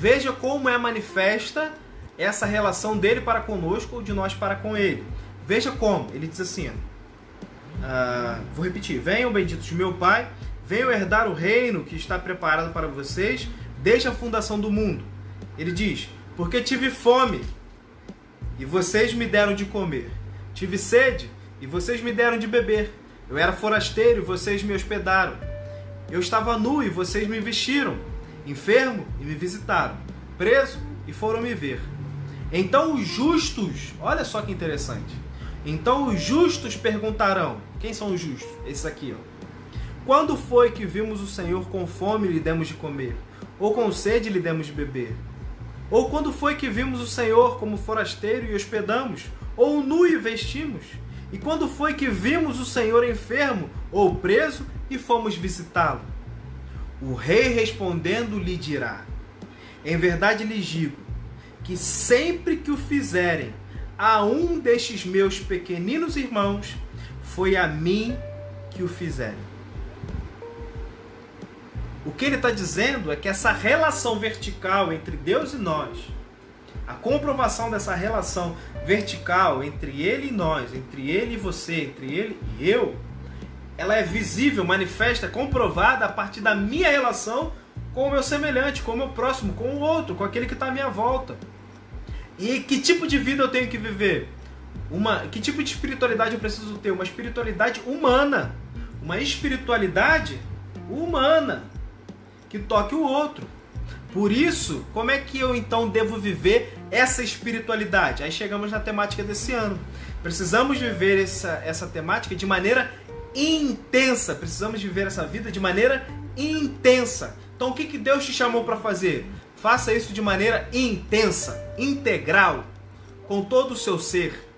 Veja como é manifesta essa relação dele para conosco ou de nós para com ele. Veja como. Ele diz assim: uh, vou repetir: Venham, benditos de meu Pai, venham herdar o reino que está preparado para vocês desde a fundação do mundo. Ele diz: Porque tive fome e vocês me deram de comer, tive sede e vocês me deram de beber. Eu era forasteiro e vocês me hospedaram. Eu estava nu e vocês me vestiram enfermo e me visitaram, preso e foram me ver. Então os justos, olha só que interessante. Então os justos perguntarão: quem são os justos? Esses aqui, ó. Quando foi que vimos o Senhor com fome e lhe demos de comer? Ou com sede lhe demos de beber? Ou quando foi que vimos o Senhor como forasteiro e hospedamos? Ou nu e vestimos? E quando foi que vimos o Senhor enfermo ou preso e fomos visitá-lo? O rei respondendo lhe dirá: Em verdade lhes digo que sempre que o fizerem a um destes meus pequeninos irmãos, foi a mim que o fizeram. O que ele está dizendo é que essa relação vertical entre Deus e nós, a comprovação dessa relação vertical entre ele e nós, entre ele e você, entre ele e eu, ela é visível, manifesta, comprovada a partir da minha relação com o meu semelhante, com o meu próximo, com o outro, com aquele que está à minha volta. E que tipo de vida eu tenho que viver? Uma, que tipo de espiritualidade eu preciso ter? Uma espiritualidade humana. Uma espiritualidade humana que toque o outro. Por isso, como é que eu então devo viver essa espiritualidade? Aí chegamos na temática desse ano. Precisamos viver essa, essa temática de maneira intensa. Precisamos viver essa vida de maneira intensa. Então, o que, que Deus te chamou para fazer? Faça isso de maneira intensa, integral, com todo o seu ser.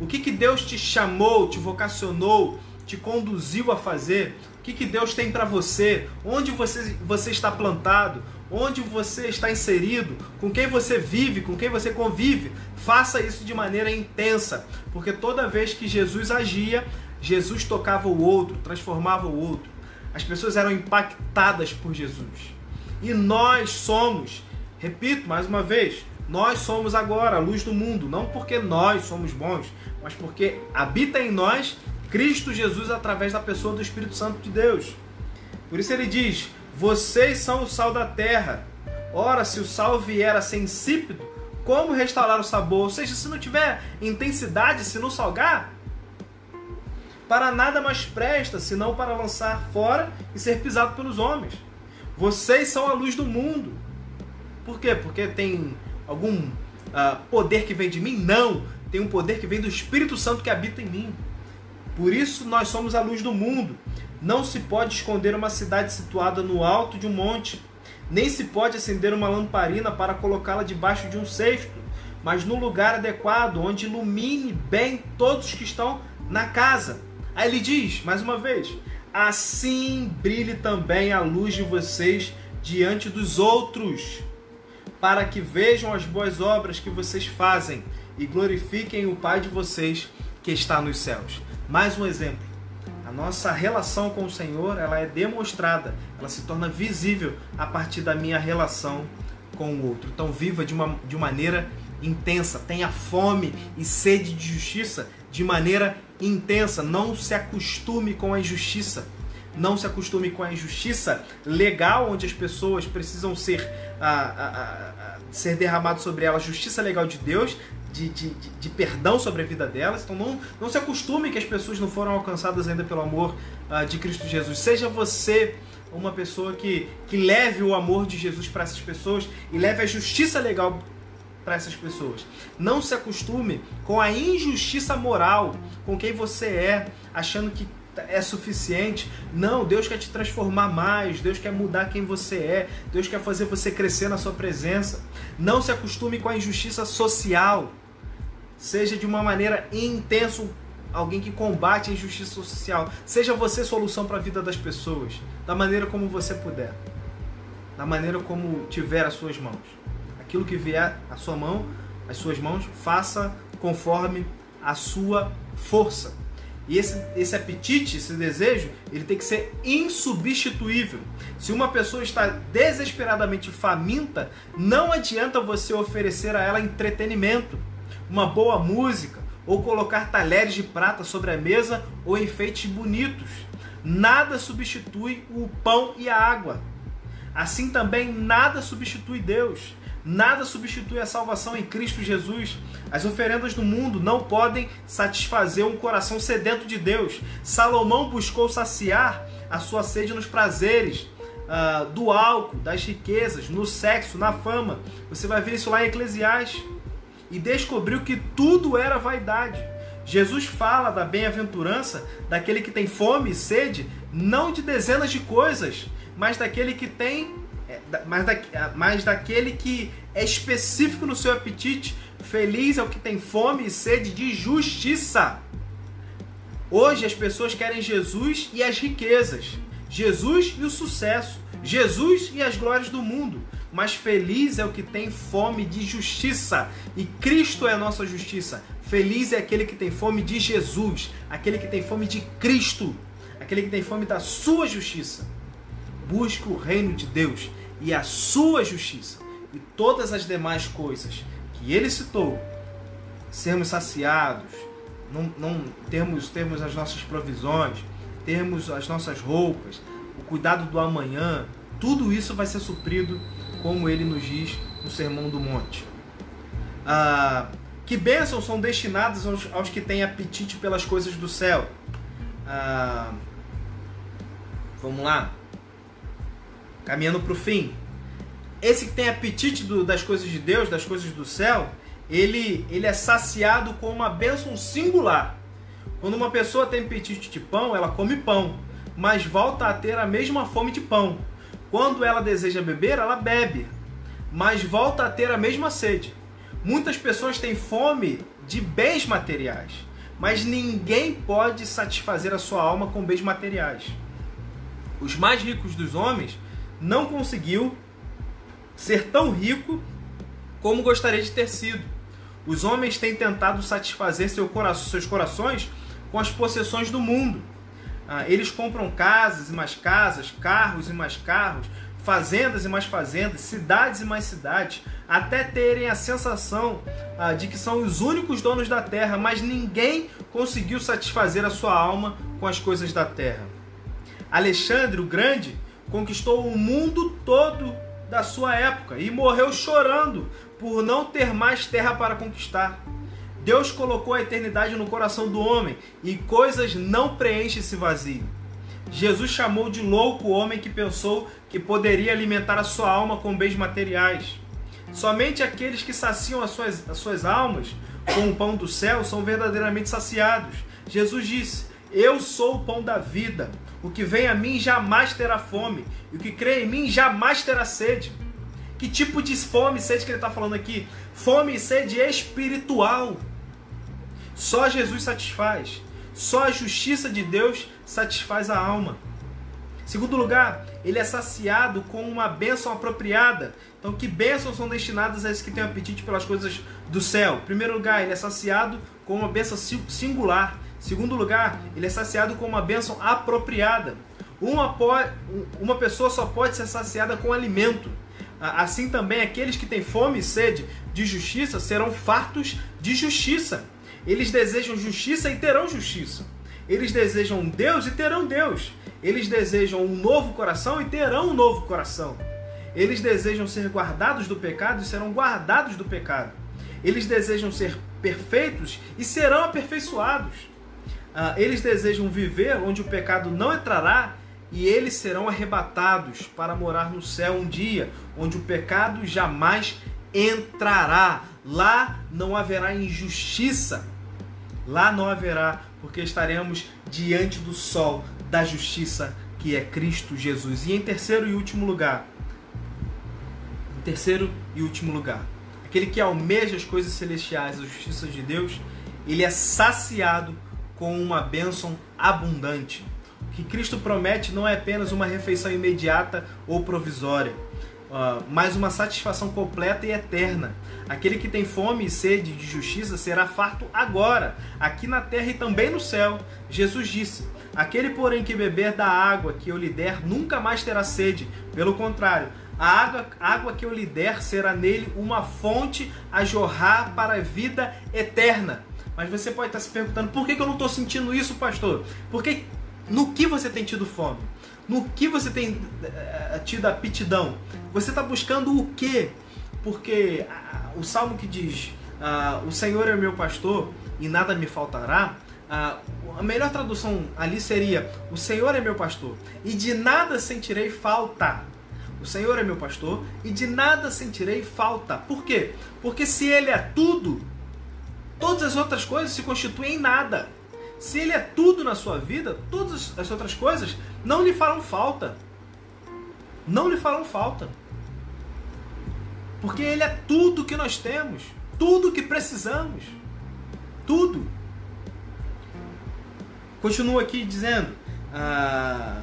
O que, que Deus te chamou, te vocacionou, te conduziu a fazer? O que, que Deus tem para você? Onde você, você está plantado? Onde você está inserido? Com quem você vive? Com quem você convive? Faça isso de maneira intensa, porque toda vez que Jesus agia, Jesus tocava o outro, transformava o outro. As pessoas eram impactadas por Jesus. E nós somos, repito mais uma vez, nós somos agora a luz do mundo, não porque nós somos bons, mas porque habita em nós Cristo Jesus através da pessoa do Espírito Santo de Deus. Por isso ele diz: Vocês são o sal da terra. Ora, se o sal vier a ser insípido, como restaurar o sabor? Ou seja, se não tiver intensidade, se não salgar, para nada mais presta, senão para lançar fora e ser pisado pelos homens. Vocês são a luz do mundo. Por quê? Porque tem algum uh, poder que vem de mim? Não. Tem um poder que vem do Espírito Santo que habita em mim. Por isso nós somos a luz do mundo. Não se pode esconder uma cidade situada no alto de um monte, nem se pode acender uma lamparina para colocá-la debaixo de um cesto, mas no lugar adequado, onde ilumine bem todos que estão na casa. Aí ele diz, mais uma vez: assim brilhe também a luz de vocês diante dos outros, para que vejam as boas obras que vocês fazem e glorifiquem o Pai de vocês que está nos céus. Mais um exemplo. A nossa relação com o Senhor, ela é demonstrada, ela se torna visível a partir da minha relação com o outro. Então viva de uma de maneira intensa, tenha fome e sede de justiça de maneira intensa, não se acostume com a injustiça. Não se acostume com a injustiça legal, onde as pessoas precisam ser, a, a, a, ser derramado sobre elas justiça legal de Deus, de, de, de, perdão sobre a vida delas. Então não, não se acostume que as pessoas não foram alcançadas ainda pelo amor de Cristo Jesus. Seja você uma pessoa que, que leve o amor de Jesus para essas pessoas e leve a justiça legal para essas pessoas. Não se acostume com a injustiça moral com quem você é, achando que é suficiente. Não, Deus quer te transformar mais, Deus quer mudar quem você é, Deus quer fazer você crescer na sua presença. Não se acostume com a injustiça social. Seja de uma maneira intensa alguém que combate a injustiça social. Seja você solução para a vida das pessoas, da maneira como você puder, da maneira como tiver as suas mãos. Aquilo que vier a sua mão, as suas mãos, faça conforme a sua força. E esse, esse apetite, esse desejo, ele tem que ser insubstituível. Se uma pessoa está desesperadamente faminta, não adianta você oferecer a ela entretenimento, uma boa música, ou colocar talheres de prata sobre a mesa ou enfeites bonitos. Nada substitui o pão e a água. Assim também nada substitui Deus. Nada substitui a salvação em Cristo Jesus. As oferendas do mundo não podem satisfazer um coração sedento de Deus. Salomão buscou saciar a sua sede nos prazeres uh, do álcool, das riquezas, no sexo, na fama. Você vai ver isso lá em Eclesiastes. E descobriu que tudo era vaidade. Jesus fala da bem-aventurança daquele que tem fome e sede, não de dezenas de coisas, mas daquele que tem mas, da, mas daquele que é específico no seu apetite. Feliz é o que tem fome e sede de justiça. Hoje as pessoas querem Jesus e as riquezas, Jesus e o sucesso, Jesus e as glórias do mundo. Mas feliz é o que tem fome de justiça, e Cristo é a nossa justiça. Feliz é aquele que tem fome de Jesus, aquele que tem fome de Cristo, aquele que tem fome da sua justiça. Busque o reino de Deus e a sua justiça, e todas as demais coisas que ele citou, sermos saciados, não, não termos, termos as nossas provisões, termos as nossas roupas, o cuidado do amanhã, tudo isso vai ser suprido, como ele nos diz no Sermão do Monte. Ah, que bênçãos são destinadas aos, aos, que têm apetite pelas coisas do céu? Ah, vamos lá caminhando para o fim. Esse que tem apetite do, das coisas de Deus, das coisas do céu, ele, ele é saciado com uma bênção singular. Quando uma pessoa tem apetite de pão, ela come pão, mas volta a ter a mesma fome de pão. Quando ela deseja beber, ela bebe, mas volta a ter a mesma sede. Muitas pessoas têm fome de bens materiais, mas ninguém pode satisfazer a sua alma com bens materiais. Os mais ricos dos homens não conseguiu ser tão rico como gostaria de ter sido. Os homens têm tentado satisfazer seu coração, seus corações com as possessões do mundo. Ah, eles compram casas e mais casas, carros e mais carros, fazendas e mais fazendas, cidades e mais cidades, até terem a sensação ah, de que são os únicos donos da terra, mas ninguém conseguiu satisfazer a sua alma com as coisas da terra. Alexandre o Grande conquistou o mundo todo da sua época e morreu chorando por não ter mais terra para conquistar. Deus colocou a eternidade no coração do homem e coisas não preenchem esse vazio. Jesus chamou de louco o homem que pensou que poderia alimentar a sua alma com bens materiais. Somente aqueles que saciam as suas, as suas almas com o pão do céu são verdadeiramente saciados. Jesus disse: Eu sou o pão da vida. O que vem a mim jamais terá fome, e o que crê em mim jamais terá sede. Que tipo de fome e sede que ele está falando aqui? Fome e sede espiritual. Só Jesus satisfaz. Só a justiça de Deus satisfaz a alma. Segundo lugar, ele é saciado com uma bênção apropriada. Então, que bênçãos são destinadas a esses que têm apetite pelas coisas do céu? Primeiro lugar, ele é saciado com uma bênção singular. Segundo lugar, ele é saciado com uma bênção apropriada. Uma, uma pessoa só pode ser saciada com alimento. Assim também, aqueles que têm fome e sede de justiça serão fartos de justiça. Eles desejam justiça e terão justiça. Eles desejam Deus e terão Deus. Eles desejam um novo coração e terão um novo coração. Eles desejam ser guardados do pecado e serão guardados do pecado. Eles desejam ser perfeitos e serão aperfeiçoados. Uh, eles desejam viver onde o pecado não entrará e eles serão arrebatados para morar no céu um dia, onde o pecado jamais entrará. Lá não haverá injustiça. Lá não haverá, porque estaremos diante do sol da justiça que é Cristo Jesus. E em terceiro e último lugar, em terceiro e último lugar, aquele que almeja as coisas celestiais, a justiça de Deus, ele é saciado com uma bênção abundante. O que Cristo promete não é apenas uma refeição imediata ou provisória, uh, mas uma satisfação completa e eterna. Aquele que tem fome e sede de justiça será farto agora, aqui na terra e também no céu. Jesus disse: Aquele, porém, que beber da água que eu lhe der nunca mais terá sede. Pelo contrário, a água, água que eu lhe der será nele uma fonte a jorrar para a vida eterna. Mas você pode estar se perguntando: por que, eu não estou sentindo isso, pastor? Porque no que você tem tido fome? No que você tem uh, tido aptidão? Você está buscando o quê? Porque uh, o salmo que diz: uh, O Senhor é meu pastor e nada me faltará. a melhor tradução ali seria: O Senhor é meu pastor e de nada sentirei falta. O Senhor é meu pastor e de nada sentirei falta. Por quê? Porque se Ele é tudo, Todas as outras coisas se constituem em nada. Se ele é tudo na sua vida, todas as outras coisas não lhe farão falta. Não lhe farão falta. Porque ele é tudo que nós temos, tudo que precisamos. Tudo. Continua aqui dizendo: a,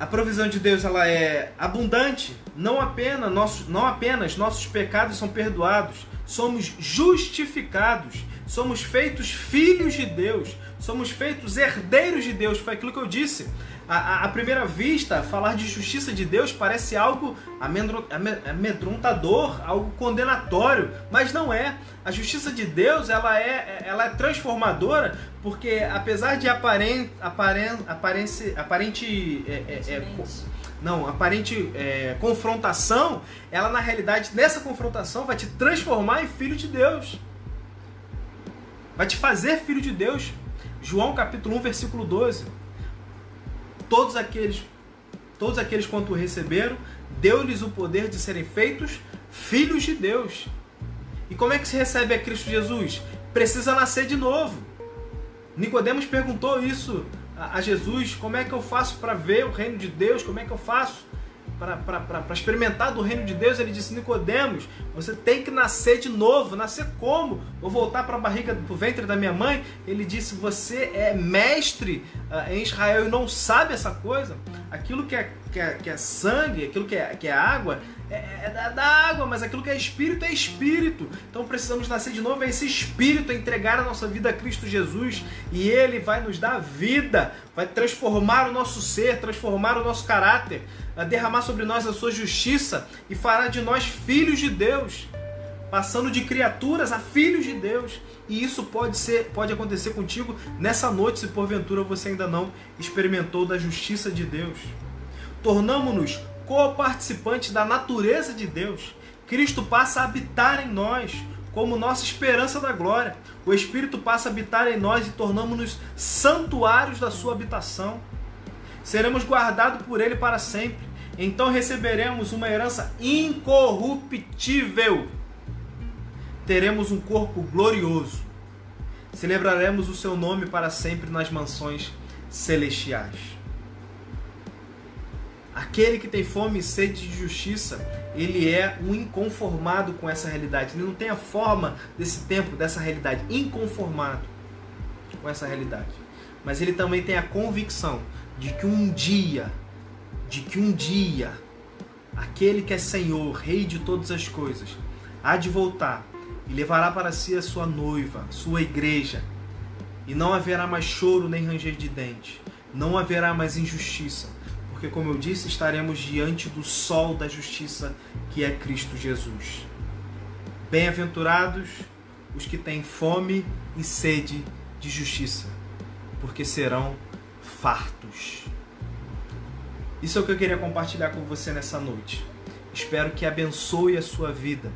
a provisão de Deus ela é abundante, não apenas, nossos, não apenas nossos pecados são perdoados, somos justificados, somos feitos filhos de Deus, somos feitos herdeiros de Deus. Foi aquilo que eu disse. À, primeira vista, falar de justiça de Deus parece algo amedrontador, algo condenatório, mas não é. A justiça de Deus ela é, ela é transformadora, porque apesar de aparente, aparente, aparente, aparente é, é, é não, aparente é, confrontação, ela na realidade, nessa confrontação, vai te transformar em filho de Deus. Vai te fazer filho de Deus. João capítulo 1, versículo 12. Todos aqueles, todos aqueles quanto receberam, deu-lhes o poder de serem feitos filhos de Deus. E como é que se recebe a Cristo Jesus? Precisa nascer de novo. Nicodemos perguntou isso a, Jesus, como é que eu faço para ver o reino de Deus, como é que eu faço para experimentar do reino de Deus, ele disse: Nicodemos, você tem que nascer de novo. Nascer como? Vou voltar para a barriga, para o ventre da minha mãe. Ele disse: Você é mestre uh, em Israel e não sabe essa coisa. Aquilo que é, que é, que é sangue, aquilo que é, que é água, é, é da, da, água, mas aquilo que é espírito é espírito. Então precisamos nascer de novo, é esse espírito, entregar a nossa vida a Cristo Jesus e Ele vai nos dar vida, vai transformar o nosso ser, transformar o nosso caráter, derramar sobre nós a sua justiça e fará de nós filhos de Deus, passando de criaturas a filhos de Deus. E isso pode ser, pode acontecer contigo nessa noite, se porventura você ainda não experimentou da justiça de Deus. Tornamos-nos co-participantes da natureza de Deus. Cristo passa a habitar em nós como nossa esperança da glória. O Espírito passa a habitar em nós e tornamos-nos santuários da sua habitação. Seremos guardados por Ele para sempre. Então receberemos uma herança incorruptível. Teremos um corpo glorioso. Celebraremos o seu nome para sempre nas mansões celestiais. Aquele que tem fome e sede de justiça, ele é um inconformado com essa realidade. Ele não tem a forma desse tempo, dessa realidade, inconformado com essa realidade. Mas ele também tem a convicção de que um dia, de que um dia, aquele que é Senhor, Rei de todas as coisas, há de voltar e levará para si a sua noiva, sua igreja, e não haverá mais choro nem ranger de dente, não haverá mais injustiça, porque, como eu disse, estaremos diante do sol da justiça que é Cristo Jesus. Bem-aventurados os que têm fome e sede de justiça, porque serão fartos. Isso é o que eu queria compartilhar com você nessa noite. Espero que abençoe a sua vida